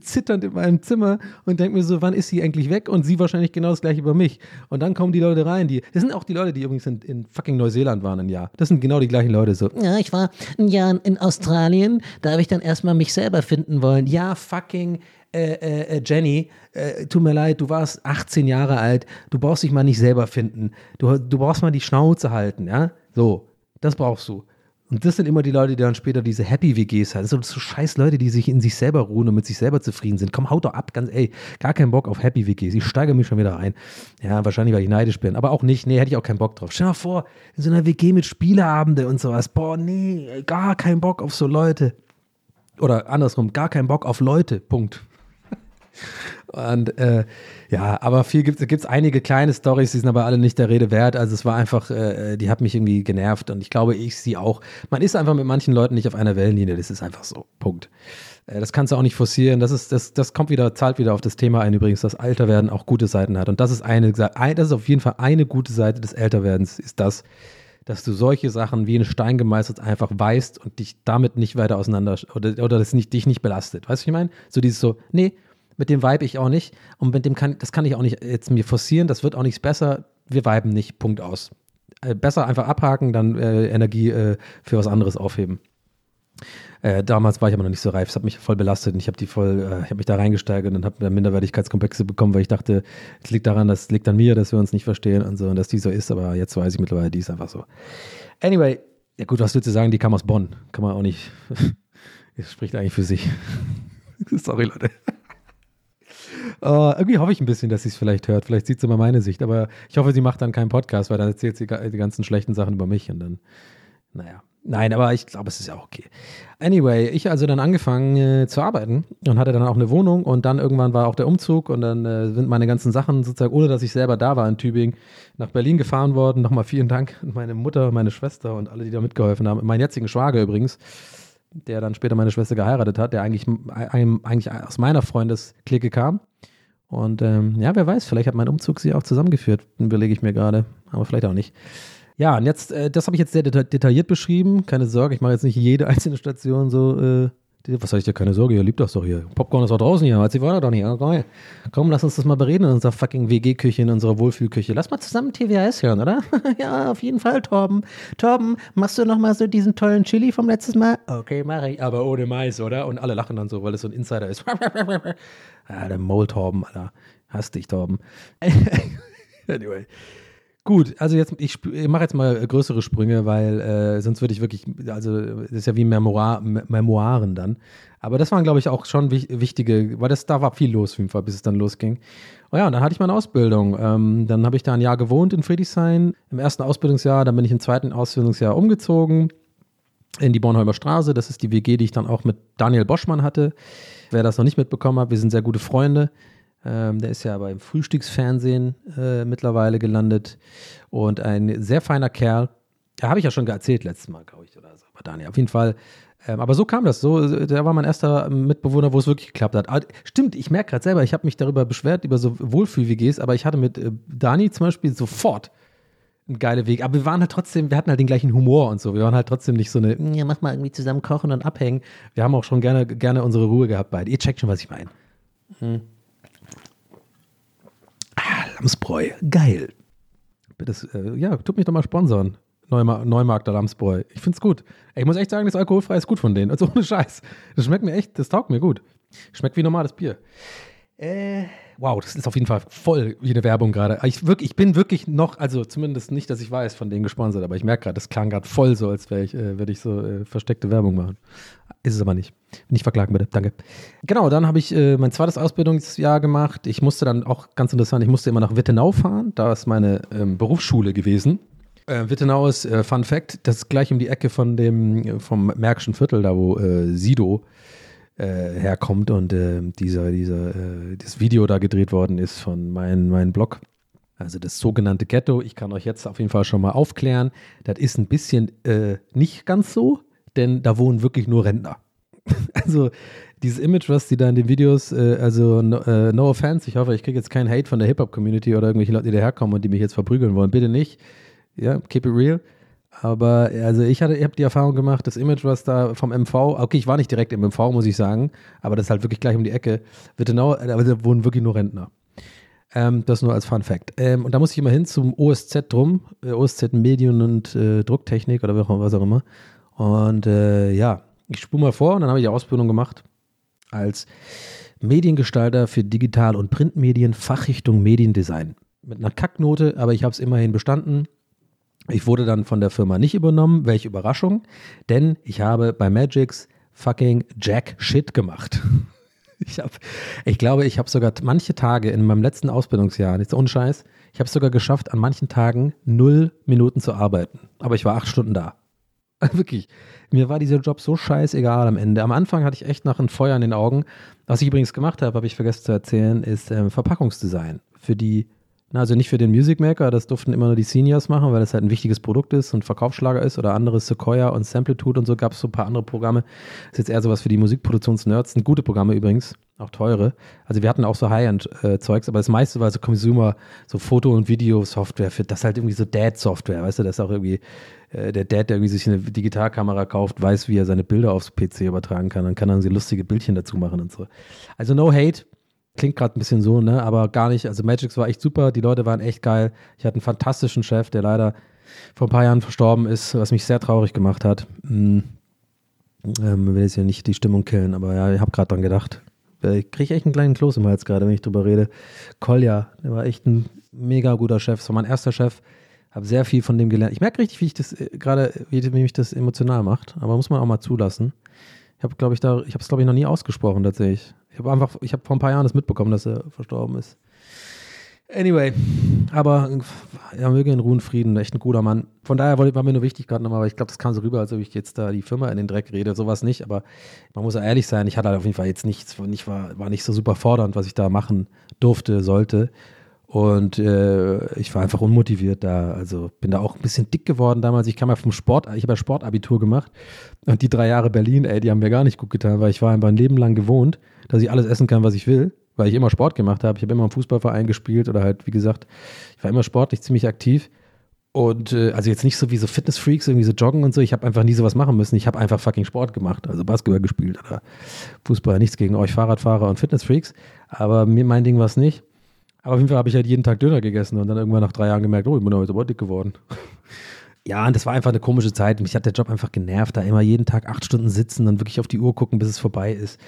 zitternd in meinem Zimmer und denke mir so, wann ist sie eigentlich weg? Und sie wahrscheinlich genau das gleiche über mich. Und dann kommen die Leute rein, die, das sind auch die Leute, die übrigens in, in fucking Neuseeland waren ein Jahr. Das sind genau die gleichen Leute so. Ja, ich war ein Jahr in Australien, da habe ich dann erstmal mich selber finden wollen. Ja, fucking äh, äh, äh Jenny, äh, tut mir leid, du warst 18 Jahre alt, du brauchst dich mal nicht selber finden. Du, du brauchst mal die Schnauze halten, ja? So, das brauchst du. Und das sind immer die Leute, die dann später diese Happy-WGs haben. Das sind so scheiß Leute, die sich in sich selber ruhen und mit sich selber zufrieden sind. Komm, haut doch ab, ganz, ey, gar keinen Bock auf Happy-WGs. Ich steige mich schon wieder ein. Ja, wahrscheinlich, weil ich neidisch bin. Aber auch nicht. Nee, hätte ich auch keinen Bock drauf. Stell dir mal vor, in so einer WG mit Spieleabende und sowas. Boah, nee, gar keinen Bock auf so Leute. Oder andersrum, gar keinen Bock auf Leute. Punkt. Und äh, ja, aber viel gibt es einige kleine Stories, die sind aber alle nicht der Rede wert. Also es war einfach, äh, die hat mich irgendwie genervt und ich glaube, ich sie auch. Man ist einfach mit manchen Leuten nicht auf einer Wellenlinie, das ist einfach so. Punkt. Äh, das kannst du auch nicht forcieren. Das ist, das, das kommt wieder, zahlt wieder auf das Thema ein übrigens, dass Alterwerden auch gute Seiten hat. Und das ist eine, das ist auf jeden Fall eine gute Seite des Älterwerdens, ist das, dass du solche Sachen wie ein Stein gemeißelt einfach weißt und dich damit nicht weiter auseinander oder, oder das nicht, dich nicht belastet. Weißt du, was ich meine? So dieses so, nee, mit dem vibe ich auch nicht. Und mit dem kann, das kann ich auch nicht jetzt mir forcieren. Das wird auch nichts besser. Wir viben nicht. Punkt aus. Äh, besser einfach abhaken, dann äh, Energie äh, für was anderes aufheben. Äh, damals war ich aber noch nicht so reif. Es hat mich voll belastet und ich habe äh, ich mich da reingesteigert und habe Minderwertigkeitskomplexe bekommen, weil ich dachte, es liegt daran, das liegt an mir, dass wir uns nicht verstehen und so und dass die so ist. Aber jetzt weiß ich mittlerweile, die ist einfach so. Anyway, ja gut, was willst du sagen? Die kam aus Bonn. Kann man auch nicht. Es spricht eigentlich für sich. Sorry, Leute. Uh, irgendwie hoffe ich ein bisschen, dass sie es vielleicht hört. Vielleicht sieht sie mal meine Sicht. Aber ich hoffe, sie macht dann keinen Podcast, weil dann erzählt sie die ganzen schlechten Sachen über mich und dann, naja. Nein, aber ich glaube, es ist ja okay. Anyway, ich also dann angefangen äh, zu arbeiten und hatte dann auch eine Wohnung und dann irgendwann war auch der Umzug und dann äh, sind meine ganzen Sachen sozusagen, ohne dass ich selber da war in Tübingen, nach Berlin gefahren worden. Nochmal vielen Dank an meine Mutter, meine Schwester und alle, die da mitgeholfen haben. Meinen jetzigen Schwager übrigens, der dann später meine Schwester geheiratet hat, der eigentlich, eigentlich aus meiner Freundesklicke kam. Und ähm, ja, wer weiß, vielleicht hat mein Umzug sie auch zusammengeführt, überlege ich mir gerade, aber vielleicht auch nicht. Ja, und jetzt, äh, das habe ich jetzt sehr deta detailliert beschrieben. Keine Sorge, ich mache jetzt nicht jede einzelne Station so. Äh, was soll ich dir? Keine Sorge, ihr liebt das doch hier. Popcorn ist auch draußen hier, als sie war doch nicht. komm, komm, lass uns das mal bereden in unserer fucking WG-Küche, in unserer Wohlfühlküche. Lass mal zusammen TWS hören, oder? ja, auf jeden Fall, Torben. Torben, machst du nochmal so diesen tollen Chili vom letzten Mal? Okay, mache ich. Aber ohne Mais, oder? Und alle lachen dann so, weil es so ein Insider ist. Ah, der Maultorben, Alter. Hasst dich, Torben. anyway. Gut, also jetzt, ich, ich mache jetzt mal größere Sprünge, weil äh, sonst würde ich wirklich, also das ist ja wie Memoir, Memoiren dann. Aber das waren, glaube ich, auch schon wichtige, weil das, da war viel los auf jeden Fall, bis es dann losging. Oh ja, und dann hatte ich meine Ausbildung. Ähm, dann habe ich da ein Jahr gewohnt in Friedrichshain, im ersten Ausbildungsjahr. Dann bin ich im zweiten Ausbildungsjahr umgezogen in die Bornholmer Straße. Das ist die WG, die ich dann auch mit Daniel Boschmann hatte. Wer das noch nicht mitbekommen hat, wir sind sehr gute Freunde. Ähm, der ist ja beim Frühstücksfernsehen äh, mittlerweile gelandet und ein sehr feiner Kerl. Da habe ich ja schon erzählt letztes Mal, glaube ich, oder so. Aber Daniel, auf jeden Fall. Ähm, aber so kam das. So, der war mein erster Mitbewohner, wo es wirklich geklappt hat. Aber, stimmt, ich merke gerade selber, ich habe mich darüber beschwert, über so Wohlfühl-WGs, aber ich hatte mit äh, Dani zum Beispiel sofort ein geiler Weg. Aber wir waren halt trotzdem, wir hatten halt den gleichen Humor und so. Wir waren halt trotzdem nicht so eine, ja, mach mal irgendwie zusammen kochen und abhängen. Wir haben auch schon gerne, gerne unsere Ruhe gehabt beide. Ihr checkt schon, was ich meine. Hm. Lamsbräu, geil. Das, äh, ja, tut mich doch mal sponsern. Neumar Neumarkter Lamsbräu. Ich find's gut. Ich muss echt sagen, das alkoholfrei ist gut von denen. Also ohne Scheiß. Das schmeckt mir echt, das taugt mir gut. Schmeckt wie normales Bier. Äh, wow, das ist auf jeden Fall voll wie eine Werbung gerade. Ich, ich bin wirklich noch, also zumindest nicht, dass ich weiß, von denen gesponsert, aber ich merke gerade, das klang gerade voll so, als äh, würde ich so äh, versteckte Werbung machen. Ist es aber nicht. Nicht verklagen, bitte. Danke. Genau, dann habe ich äh, mein zweites Ausbildungsjahr gemacht. Ich musste dann auch ganz interessant, ich musste immer nach Wittenau fahren. Da ist meine ähm, Berufsschule gewesen. Äh, Wittenau ist, äh, Fun Fact, das ist gleich um die Ecke von dem, äh, vom Märkischen Viertel, da wo äh, Sido äh, herkommt und dieser, dieser, das Video da gedreht worden ist von meinem mein Blog. Also das sogenannte Ghetto. Ich kann euch jetzt auf jeden Fall schon mal aufklären. Das ist ein bisschen nicht ganz so, denn da wohnen wirklich nur Rentner. also dieses Image, was die da in den Videos, äh, also no, äh, no offense, ich hoffe, ich kriege jetzt keinen Hate von der Hip-Hop-Community oder irgendwelche Leute, die daherkommen und die mich jetzt verprügeln wollen. Bitte nicht. Ja, keep it real. Aber also ich hatte, ich habe die Erfahrung gemacht, das Image, was da vom MV, okay, ich war nicht direkt im MV, muss ich sagen, aber das ist halt wirklich gleich um die Ecke. Wittenau, aber da wohnen wirklich nur Rentner. Ähm, das nur als Fun Fact. Ähm, und da muss ich immer hin zum OSZ drum, äh, OSZ Medien und äh, Drucktechnik oder was auch immer. Und äh, ja, ich spule mal vor und dann habe ich die Ausbildung gemacht als Mediengestalter für Digital- und Printmedien, Fachrichtung Mediendesign. Mit einer Kacknote, aber ich habe es immerhin bestanden. Ich wurde dann von der Firma nicht übernommen, welche Überraschung, denn ich habe bei Magix fucking Jack Shit gemacht. Ich, hab, ich glaube, ich habe sogar manche Tage in meinem letzten Ausbildungsjahr, jetzt ohne Scheiß, ich habe es sogar geschafft, an manchen Tagen null Minuten zu arbeiten. Aber ich war acht Stunden da. Wirklich. Mir war dieser Job so scheißegal am Ende. Am Anfang hatte ich echt nach einem Feuer in den Augen. Was ich übrigens gemacht habe, habe ich vergessen zu erzählen, ist ähm, Verpackungsdesign für die na, Also nicht für den Music Maker, das durften immer nur die Seniors machen, weil das halt ein wichtiges Produkt ist und Verkaufsschlager ist oder anderes Sequoia und Samplitude und so gab es so ein paar andere Programme. Das ist jetzt eher sowas für die Musikproduktionsnerds. Sind gute Programme übrigens, auch teure. Also wir hatten auch so High-End-Zeugs, aber das meiste war so Consumer, so Foto- und Video-Software für das halt irgendwie so Dad-Software, weißt du, das ist auch irgendwie äh, der Dad, der irgendwie sich eine Digitalkamera kauft, weiß, wie er seine Bilder aufs PC übertragen kann. Dann kann er so lustige Bildchen dazu machen und so. Also no hate, Klingt gerade ein bisschen so, ne? Aber gar nicht. Also Magix war echt super, die Leute waren echt geil. Ich hatte einen fantastischen Chef, der leider vor ein paar Jahren verstorben ist, was mich sehr traurig gemacht hat. Hm. Ähm, will jetzt ja nicht die Stimmung killen, aber ja, ich habe gerade dran gedacht. Äh, ich kriege echt einen kleinen Kloß im Hals gerade, wenn ich drüber rede. Kolja, der war echt ein mega guter Chef. Das war mein erster Chef. Habe sehr viel von dem gelernt. Ich merke richtig, wie ich das äh, gerade, wie, mich das emotional macht. Aber muss man auch mal zulassen. Ich habe, glaube ich, da, ich habe es, glaube ich, noch nie ausgesprochen tatsächlich. Ich habe einfach, ich habe vor ein paar Jahren das mitbekommen, dass er verstorben ist. Anyway, aber ja, möge in Ruhen Frieden, echt ein guter Mann. Von daher war mir nur wichtig gerade nochmal, weil ich glaube, das kam so rüber, als ob ich jetzt da die Firma in den Dreck rede, sowas nicht, aber man muss ja ehrlich sein, ich hatte halt auf jeden Fall jetzt nichts, nicht, war, war nicht so super fordernd, was ich da machen durfte, sollte. Und äh, ich war einfach unmotiviert da. Also bin da auch ein bisschen dick geworden damals. Ich kam ja vom Sport, ich habe ja Sportabitur gemacht. Und die drei Jahre Berlin, ey, die haben mir gar nicht gut getan, weil ich war einfach ein Leben lang gewohnt, dass ich alles essen kann, was ich will, weil ich immer Sport gemacht habe. Ich habe immer im Fußballverein gespielt oder halt, wie gesagt, ich war immer sportlich ziemlich aktiv. Und äh, also jetzt nicht so wie so Fitnessfreaks, irgendwie so joggen und so. Ich habe einfach nie sowas machen müssen. Ich habe einfach fucking Sport gemacht, also Basketball gespielt oder Fußball. Nichts gegen euch Fahrradfahrer und Fitnessfreaks. Aber mir mein Ding war es nicht. Aber auf jeden Fall habe ich halt jeden Tag Döner gegessen und dann irgendwann nach drei Jahren gemerkt, oh, ich bin heute aber dick geworden. ja, und das war einfach eine komische Zeit. Mich hat der Job einfach genervt, da immer jeden Tag acht Stunden sitzen und wirklich auf die Uhr gucken, bis es vorbei ist.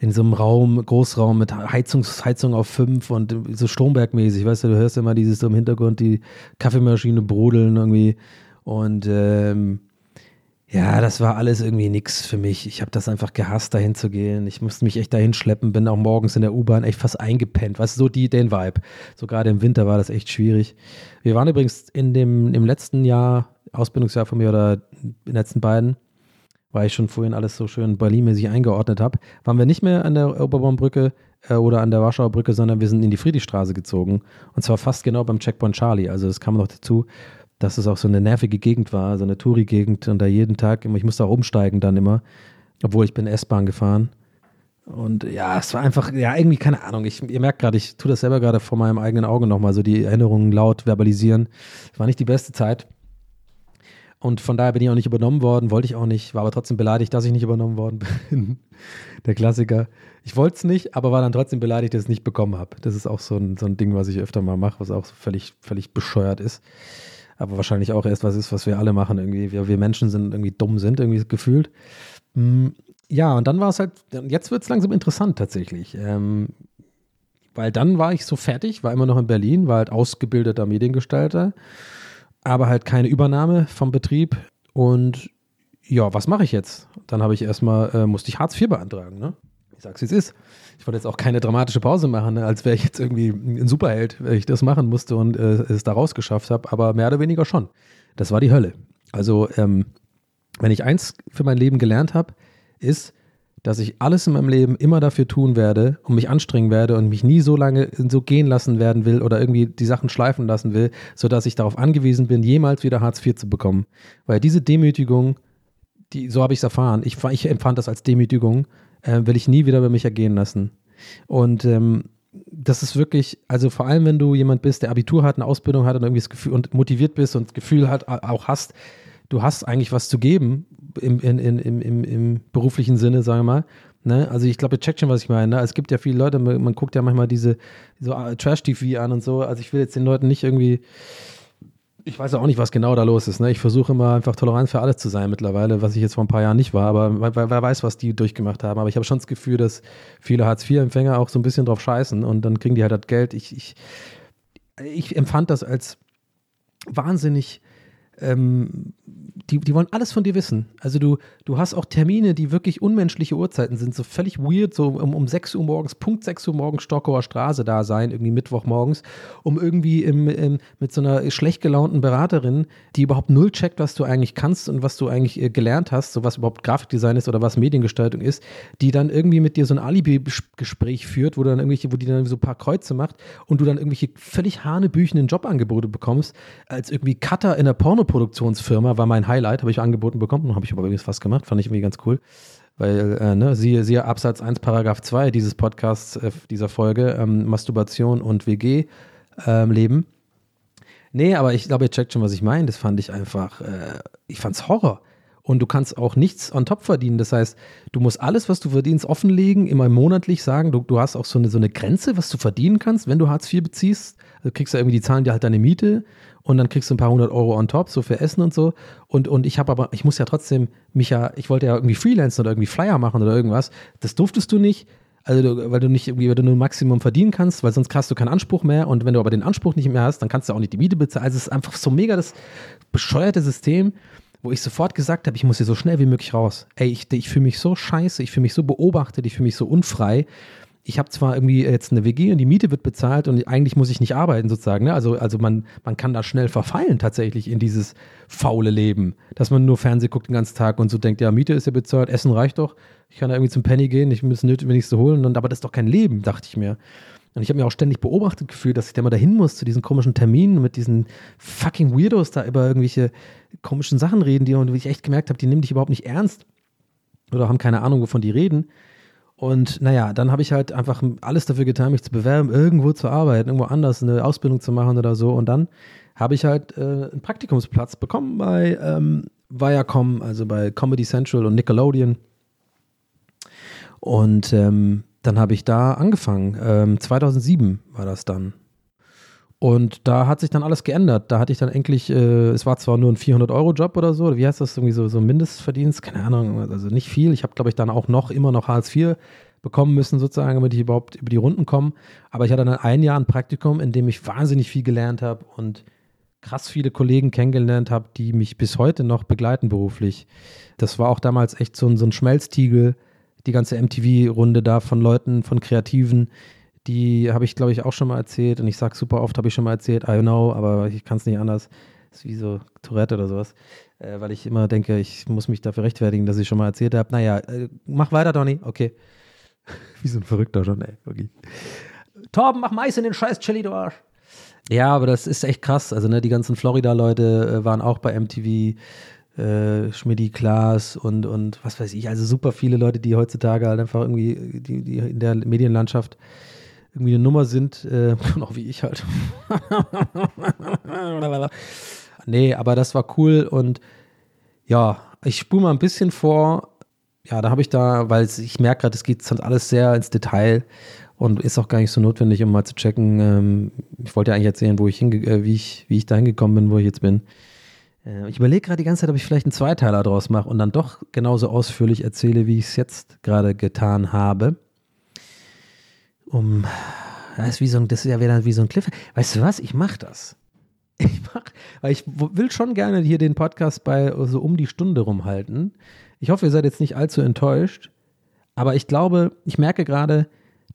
In so einem Raum, Großraum mit Heizungs, Heizung auf fünf und so Strombergmäßig, weißt du, du hörst immer dieses so im Hintergrund, die Kaffeemaschine brodeln irgendwie. Und ähm, ja, das war alles irgendwie nix für mich. Ich habe das einfach gehasst, dahin zu gehen. Ich musste mich echt dahin schleppen, bin auch morgens in der U-Bahn echt fast eingepennt. Weißt du, so die, den Vibe. So gerade im Winter war das echt schwierig. Wir waren übrigens in dem, im letzten Jahr, Ausbildungsjahr von mir oder in den letzten beiden, weil ich schon vorhin alles so schön Berlin-mäßig eingeordnet habe, waren wir nicht mehr an der Oberbaumbrücke äh, oder an der Warschauer Brücke, sondern wir sind in die Friedrichstraße gezogen. Und zwar fast genau beim Checkpoint Charlie. Also das kam noch dazu dass es auch so eine nervige Gegend war, so eine Touri-Gegend und da jeden Tag immer, ich musste auch umsteigen dann immer, obwohl ich bin S-Bahn gefahren. Und ja, es war einfach, ja, irgendwie keine Ahnung. Ich, ihr merkt gerade, ich tue das selber gerade vor meinem eigenen Auge nochmal, so die Erinnerungen laut verbalisieren. Es war nicht die beste Zeit. Und von daher bin ich auch nicht übernommen worden, wollte ich auch nicht, war aber trotzdem beleidigt, dass ich nicht übernommen worden bin. Der Klassiker. Ich wollte es nicht, aber war dann trotzdem beleidigt, dass ich es nicht bekommen habe. Das ist auch so ein, so ein Ding, was ich öfter mal mache, was auch so völlig, völlig bescheuert ist aber wahrscheinlich auch erst was ist, was wir alle machen irgendwie. Wir, wir Menschen sind irgendwie dumm sind, irgendwie gefühlt. Mm, ja, und dann war es halt, jetzt wird es langsam interessant tatsächlich. Ähm, weil dann war ich so fertig, war immer noch in Berlin, war halt ausgebildeter Mediengestalter, aber halt keine Übernahme vom Betrieb. Und ja, was mache ich jetzt? Dann habe ich erstmal, äh, musste ich Hartz IV beantragen, ne? Ich sag's, wie es ist. Ich wollte jetzt auch keine dramatische Pause machen, ne? als wäre ich jetzt irgendwie ein Superheld, wenn ich das machen musste und äh, es da rausgeschafft habe, aber mehr oder weniger schon. Das war die Hölle. Also, ähm, wenn ich eins für mein Leben gelernt habe, ist, dass ich alles in meinem Leben immer dafür tun werde und mich anstrengen werde und mich nie so lange so gehen lassen werden will oder irgendwie die Sachen schleifen lassen will, sodass ich darauf angewiesen bin, jemals wieder Hartz IV zu bekommen. Weil diese Demütigung, die, so habe ich es erfahren, ich, ich, empfand das als Demütigung, äh, will ich nie wieder über mich ergehen lassen. Und ähm, das ist wirklich, also vor allem, wenn du jemand bist, der Abitur hat, eine Ausbildung hat und irgendwie das Gefühl und motiviert bist und das Gefühl hat, auch hast, du hast eigentlich was zu geben im, in, in, im, im, beruflichen Sinne, sagen wir mal. Ne? Also ich glaube, ihr checkt schon, was ich meine. Ne? Es gibt ja viele Leute, man, man guckt ja manchmal diese so äh, Trash-TV an und so. Also ich will jetzt den Leuten nicht irgendwie, ich weiß auch nicht, was genau da los ist. Ne? Ich versuche immer einfach tolerant für alles zu sein mittlerweile, was ich jetzt vor ein paar Jahren nicht war. Aber wer, wer weiß, was die durchgemacht haben. Aber ich habe schon das Gefühl, dass viele Hartz-IV-Empfänger auch so ein bisschen drauf scheißen und dann kriegen die halt das Geld. Ich, ich, ich empfand das als wahnsinnig ähm, die, die wollen alles von dir wissen. Also du, du hast auch Termine, die wirklich unmenschliche Uhrzeiten sind, so völlig weird, so um, um 6 Uhr morgens, Punkt 6 Uhr morgens Stockauer Straße da sein, irgendwie Mittwochmorgens, um irgendwie im, im, mit so einer schlecht gelaunten Beraterin, die überhaupt null checkt, was du eigentlich kannst und was du eigentlich äh, gelernt hast, so was überhaupt Grafikdesign ist oder was Mediengestaltung ist, die dann irgendwie mit dir so ein Alibi-Gespräch führt, wo du dann irgendwelche, wo die dann so ein paar Kreuze macht und du dann irgendwelche völlig hanebüchenden Jobangebote bekommst, als irgendwie Cutter in der Pornoproduktionsfirma war mein Highlight, habe ich angeboten bekommen, habe ich aber übrigens fast gemacht, fand ich irgendwie ganz cool. Weil, äh, ne, siehe, siehe Absatz 1, Paragraph 2 dieses Podcasts, äh, dieser Folge, ähm, Masturbation und WG-Leben. Ähm, nee, aber ich glaube, ihr checkt schon, was ich meine. Das fand ich einfach, äh, ich fand's Horror. Und du kannst auch nichts on top verdienen. Das heißt, du musst alles, was du verdienst, offenlegen, immer monatlich sagen. Du, du hast auch so eine, so eine Grenze, was du verdienen kannst, wenn du Hartz IV beziehst. Also kriegst du irgendwie, die zahlen dir halt deine Miete und dann kriegst du ein paar hundert Euro on top, so für Essen und so. Und, und ich habe aber, ich muss ja trotzdem mich ja, ich wollte ja irgendwie Freelancen oder irgendwie Flyer machen oder irgendwas. Das durftest du nicht. Also, weil du nicht irgendwie, weil du nur Maximum verdienen kannst, weil sonst hast du keinen Anspruch mehr. Und wenn du aber den Anspruch nicht mehr hast, dann kannst du auch nicht die Miete bezahlen. Also, es ist einfach so mega das bescheuerte System, wo ich sofort gesagt habe, ich muss hier so schnell wie möglich raus. Ey, ich, ich fühle mich so scheiße, ich fühle mich so beobachtet, ich fühle mich so unfrei ich habe zwar irgendwie jetzt eine WG und die Miete wird bezahlt und eigentlich muss ich nicht arbeiten sozusagen. Ne? Also, also man, man kann da schnell verfallen tatsächlich in dieses faule Leben, dass man nur Fernseh guckt den ganzen Tag und so denkt, ja, Miete ist ja bezahlt, Essen reicht doch, ich kann da irgendwie zum Penny gehen, ich muss nötig, so holen, und, aber das ist doch kein Leben, dachte ich mir. Und ich habe mir auch ständig beobachtet gefühlt, dass ich da mal dahin muss zu diesen komischen Terminen mit diesen fucking Weirdos da über irgendwelche komischen Sachen reden, die und ich echt gemerkt habe, die nehmen dich überhaupt nicht ernst oder haben keine Ahnung, wovon die reden. Und naja, dann habe ich halt einfach alles dafür getan, mich zu bewerben, irgendwo zu arbeiten, irgendwo anders eine Ausbildung zu machen oder so. Und dann habe ich halt äh, einen Praktikumsplatz bekommen bei ähm, Viacom, also bei Comedy Central und Nickelodeon. Und ähm, dann habe ich da angefangen. Ähm, 2007 war das dann. Und da hat sich dann alles geändert. Da hatte ich dann endlich, äh, es war zwar nur ein 400-Euro-Job oder so, wie heißt das, irgendwie so, so Mindestverdienst, keine Ahnung, also nicht viel. Ich habe, glaube ich, dann auch noch immer noch Hartz IV bekommen müssen, sozusagen, damit ich überhaupt über die Runden komme. Aber ich hatte dann ein Jahr ein Praktikum, in dem ich wahnsinnig viel gelernt habe und krass viele Kollegen kennengelernt habe, die mich bis heute noch begleiten beruflich. Das war auch damals echt so ein, so ein Schmelztiegel, die ganze MTV-Runde da von Leuten, von Kreativen, die habe ich, glaube ich, auch schon mal erzählt und ich sage super oft, habe ich schon mal erzählt, I know, aber ich kann es nicht anders. Ist wie so Tourette oder sowas. Äh, weil ich immer denke, ich muss mich dafür rechtfertigen, dass ich schon mal erzählt habe. Naja, äh, mach weiter, Donny. Okay. wie so ein Verrückter schon, ey. Okay. Torben, mach Mais in den scheiß Chili, du Arsch. Ja, aber das ist echt krass. Also, ne, die ganzen Florida-Leute äh, waren auch bei MTV. Äh, Schmidti, Klaas und, und was weiß ich, also super viele Leute, die heutzutage halt einfach irgendwie die, die in der Medienlandschaft irgendwie eine Nummer sind, äh, genau wie ich halt. nee, aber das war cool und ja, ich spule mal ein bisschen vor. Ja, da habe ich da, weil ich merke gerade, es geht alles sehr ins Detail und ist auch gar nicht so notwendig, um mal zu checken. Ähm, ich wollte ja eigentlich erzählen, wo ich hinge äh, wie ich, wie ich da hingekommen bin, wo ich jetzt bin. Äh, ich überlege gerade die ganze Zeit, ob ich vielleicht einen Zweiteiler draus mache und dann doch genauso ausführlich erzähle, wie ich es jetzt gerade getan habe um das ist, wie so ein, das ist ja wieder wie so ein Cliff. Weißt du was? Ich mach das. Ich mach, weil ich will schon gerne hier den Podcast bei so um die Stunde rumhalten. Ich hoffe, ihr seid jetzt nicht allzu enttäuscht. Aber ich glaube, ich merke gerade,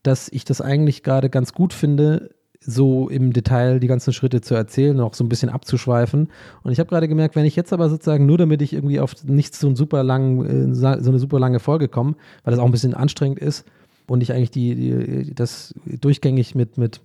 dass ich das eigentlich gerade ganz gut finde, so im Detail die ganzen Schritte zu erzählen auch so ein bisschen abzuschweifen. Und ich habe gerade gemerkt, wenn ich jetzt aber sozusagen nur damit ich irgendwie auf nicht so, einen super langen, äh, so eine super lange Folge komme, weil das auch ein bisschen anstrengend ist und ich eigentlich die, die das durchgängig mit, mit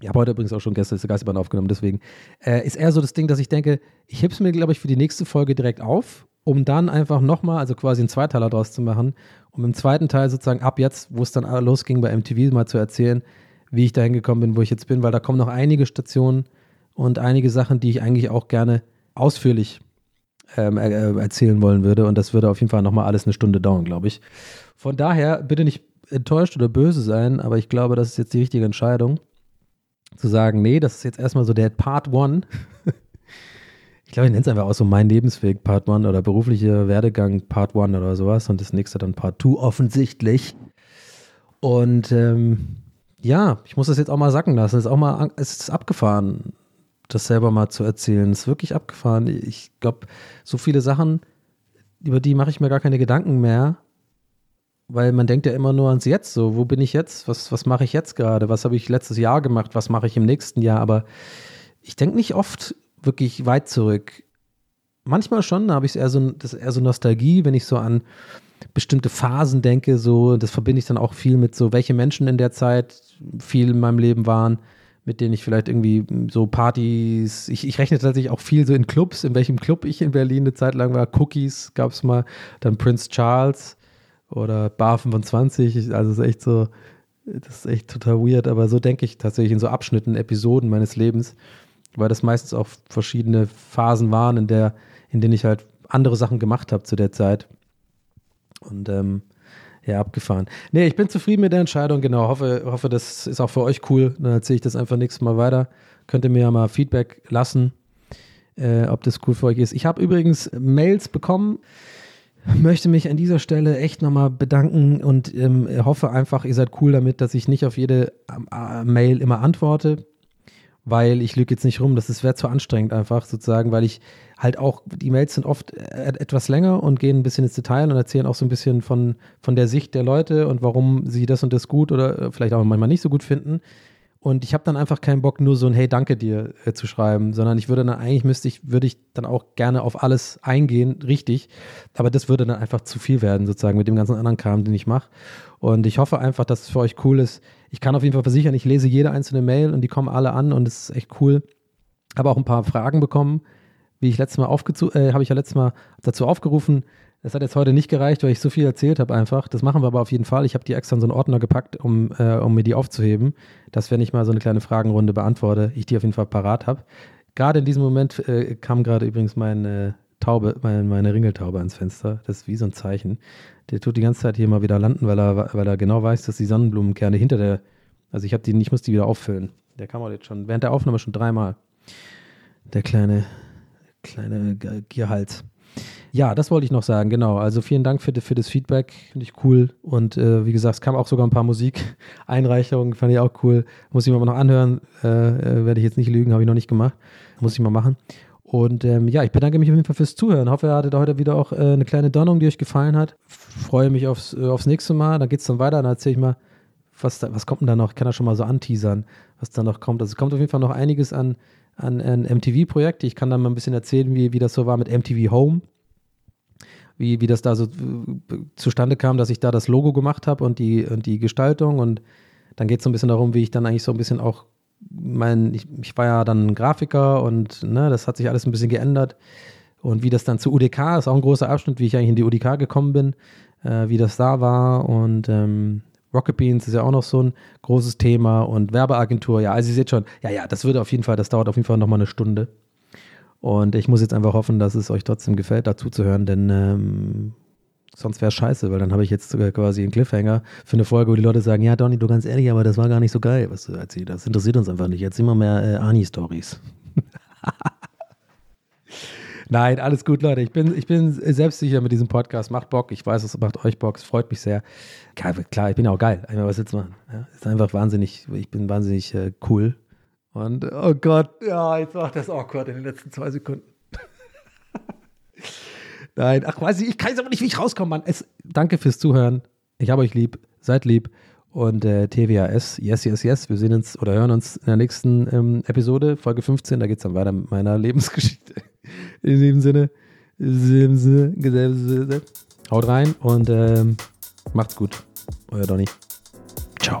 ich habe heute übrigens auch schon gestern das Geisterbahn aufgenommen, deswegen äh, ist eher so das Ding, dass ich denke, ich heb's mir, glaube ich, für die nächste Folge direkt auf, um dann einfach nochmal, also quasi einen Zweiteiler draus zu machen, um im zweiten Teil sozusagen ab jetzt, wo es dann losging bei MTV, mal zu erzählen, wie ich dahin gekommen bin, wo ich jetzt bin, weil da kommen noch einige Stationen und einige Sachen, die ich eigentlich auch gerne ausführlich ähm, äh, erzählen wollen würde. Und das würde auf jeden Fall nochmal alles eine Stunde dauern, glaube ich. Von daher bitte nicht enttäuscht oder böse sein, aber ich glaube, das ist jetzt die richtige Entscheidung. Zu sagen, nee, das ist jetzt erstmal so der Part One. ich glaube, ich nenne es einfach auch so mein Lebensweg Part One oder beruflicher Werdegang Part One oder sowas und das nächste dann Part Two offensichtlich. Und ähm, ja, ich muss das jetzt auch mal sacken lassen. Es ist auch mal, es ist abgefahren, das selber mal zu erzählen. Es ist wirklich abgefahren. Ich glaube, so viele Sachen, über die mache ich mir gar keine Gedanken mehr, weil man denkt ja immer nur ans Jetzt. So, wo bin ich jetzt? Was, was mache ich jetzt gerade? Was habe ich letztes Jahr gemacht? Was mache ich im nächsten Jahr? Aber ich denke nicht oft wirklich weit zurück. Manchmal schon, da habe ich eher so, das eher so Nostalgie, wenn ich so an bestimmte Phasen denke, so, das verbinde ich dann auch viel mit so, welche Menschen in der Zeit viel in meinem Leben waren, mit denen ich vielleicht irgendwie so Partys, ich, ich rechne tatsächlich auch viel so in Clubs, in welchem Club ich in Berlin eine Zeit lang war, Cookies gab es mal, dann Prince Charles oder Bar 25, also es ist echt so, das ist echt total weird, aber so denke ich tatsächlich in so Abschnitten, Episoden meines Lebens, weil das meistens auch verschiedene Phasen waren, in der, in denen ich halt andere Sachen gemacht habe zu der Zeit. Und ähm, ja, abgefahren. Nee, ich bin zufrieden mit der Entscheidung, genau. Hoffe, hoffe, das ist auch für euch cool. Dann erzähle ich das einfach nächstes Mal weiter. Könnt ihr mir ja mal Feedback lassen, äh, ob das cool für euch ist. Ich habe übrigens Mails bekommen. Möchte mich an dieser Stelle echt nochmal bedanken und ähm, hoffe einfach, ihr seid cool damit, dass ich nicht auf jede äh, Mail immer antworte weil ich lüge jetzt nicht rum, das wäre zu anstrengend einfach sozusagen, weil ich halt auch, die Mails sind oft äh, etwas länger und gehen ein bisschen ins Detail und erzählen auch so ein bisschen von, von der Sicht der Leute und warum sie das und das gut oder äh, vielleicht auch manchmal nicht so gut finden. Und ich habe dann einfach keinen Bock, nur so ein Hey, danke dir äh, zu schreiben, sondern ich würde dann eigentlich müsste ich, würde ich dann auch gerne auf alles eingehen, richtig. Aber das würde dann einfach zu viel werden, sozusagen, mit dem ganzen anderen Kram, den ich mache. Und ich hoffe einfach, dass es für euch cool ist. Ich kann auf jeden Fall versichern, ich lese jede einzelne Mail und die kommen alle an und es ist echt cool. Habe auch ein paar Fragen bekommen, wie ich letztes Mal aufgezu äh, habe ich ja letztes Mal dazu aufgerufen. Das hat jetzt heute nicht gereicht, weil ich so viel erzählt habe einfach. Das machen wir aber auf jeden Fall. Ich habe die extra in so einen Ordner gepackt, um, äh, um mir die aufzuheben, dass wenn ich mal so eine kleine Fragenrunde beantworte, ich die auf jeden Fall parat habe. Gerade in diesem Moment äh, kam gerade übrigens meine Taube, meine, meine Ringeltaube ans Fenster. Das ist wie so ein Zeichen. Der tut die ganze Zeit hier mal wieder landen, weil er, weil er genau weiß, dass die Sonnenblumenkerne hinter der, also ich habe die, ich muss die wieder auffüllen. Der kam auch jetzt schon, während der Aufnahme schon dreimal. Der kleine, kleine Gierhals. Ja, das wollte ich noch sagen, genau. Also vielen Dank für, für das Feedback, finde ich cool. Und äh, wie gesagt, es kam auch sogar ein paar Musikeinreichungen, fand ich auch cool. Muss ich mir mal noch anhören, äh, äh, werde ich jetzt nicht lügen, habe ich noch nicht gemacht. Muss ich mal machen. Und ähm, ja, ich bedanke mich auf jeden Fall fürs Zuhören. Hoffe, ihr hattet heute wieder auch äh, eine kleine Donnung, die euch gefallen hat. Freue mich aufs, äh, aufs nächste Mal. Dann geht es dann weiter. Dann erzähle ich mal, was, da, was kommt denn da noch? Ich kann da schon mal so anteasern, was da noch kommt. Also es kommt auf jeden Fall noch einiges an, an, an MTV-Projekte. Ich kann dann mal ein bisschen erzählen, wie, wie das so war mit MTV Home. Wie, wie das da so äh, zustande kam, dass ich da das Logo gemacht habe und die, und die Gestaltung. Und dann geht es so ein bisschen darum, wie ich dann eigentlich so ein bisschen auch mein, ich, ich war ja dann Grafiker und ne, das hat sich alles ein bisschen geändert. Und wie das dann zu UDK ist auch ein großer Abschnitt, wie ich eigentlich in die UDK gekommen bin, äh, wie das da war. Und ähm, Rocket Beans ist ja auch noch so ein großes Thema und Werbeagentur. Ja, also ihr seht schon, ja, ja, das würde auf jeden Fall, das dauert auf jeden Fall nochmal eine Stunde. Und ich muss jetzt einfach hoffen, dass es euch trotzdem gefällt, dazu zu hören, denn ähm, sonst wäre es scheiße, weil dann habe ich jetzt quasi einen Cliffhanger für eine Folge, wo die Leute sagen, ja, Donny, du ganz ehrlich, aber das war gar nicht so geil, was du erzählt hast. Das interessiert uns einfach nicht. Jetzt immer mehr äh, Ani-Stories. Nein, alles gut, Leute. Ich bin, ich bin selbstsicher mit diesem Podcast. Macht Bock. Ich weiß, es macht euch Bock. Es freut mich sehr. Klar, klar ich bin auch geil. Einmal was jetzt machen. Ja, ist einfach wahnsinnig, ich bin wahnsinnig äh, cool. Und oh Gott, ja, jetzt macht das awkward in den letzten zwei Sekunden. Nein, ach, weiß ich, ich kann jetzt aber nicht, wie ich rauskomme, Mann. Es, danke fürs Zuhören. Ich habe euch lieb. Seid lieb. Und äh, TWAS, yes, yes, yes. Wir sehen uns oder hören uns in der nächsten ähm, Episode, Folge 15. Da geht es dann weiter mit meiner Lebensgeschichte. In diesem Sinne, in Sinne haut rein und ähm, macht's gut. Euer Donny. Ciao.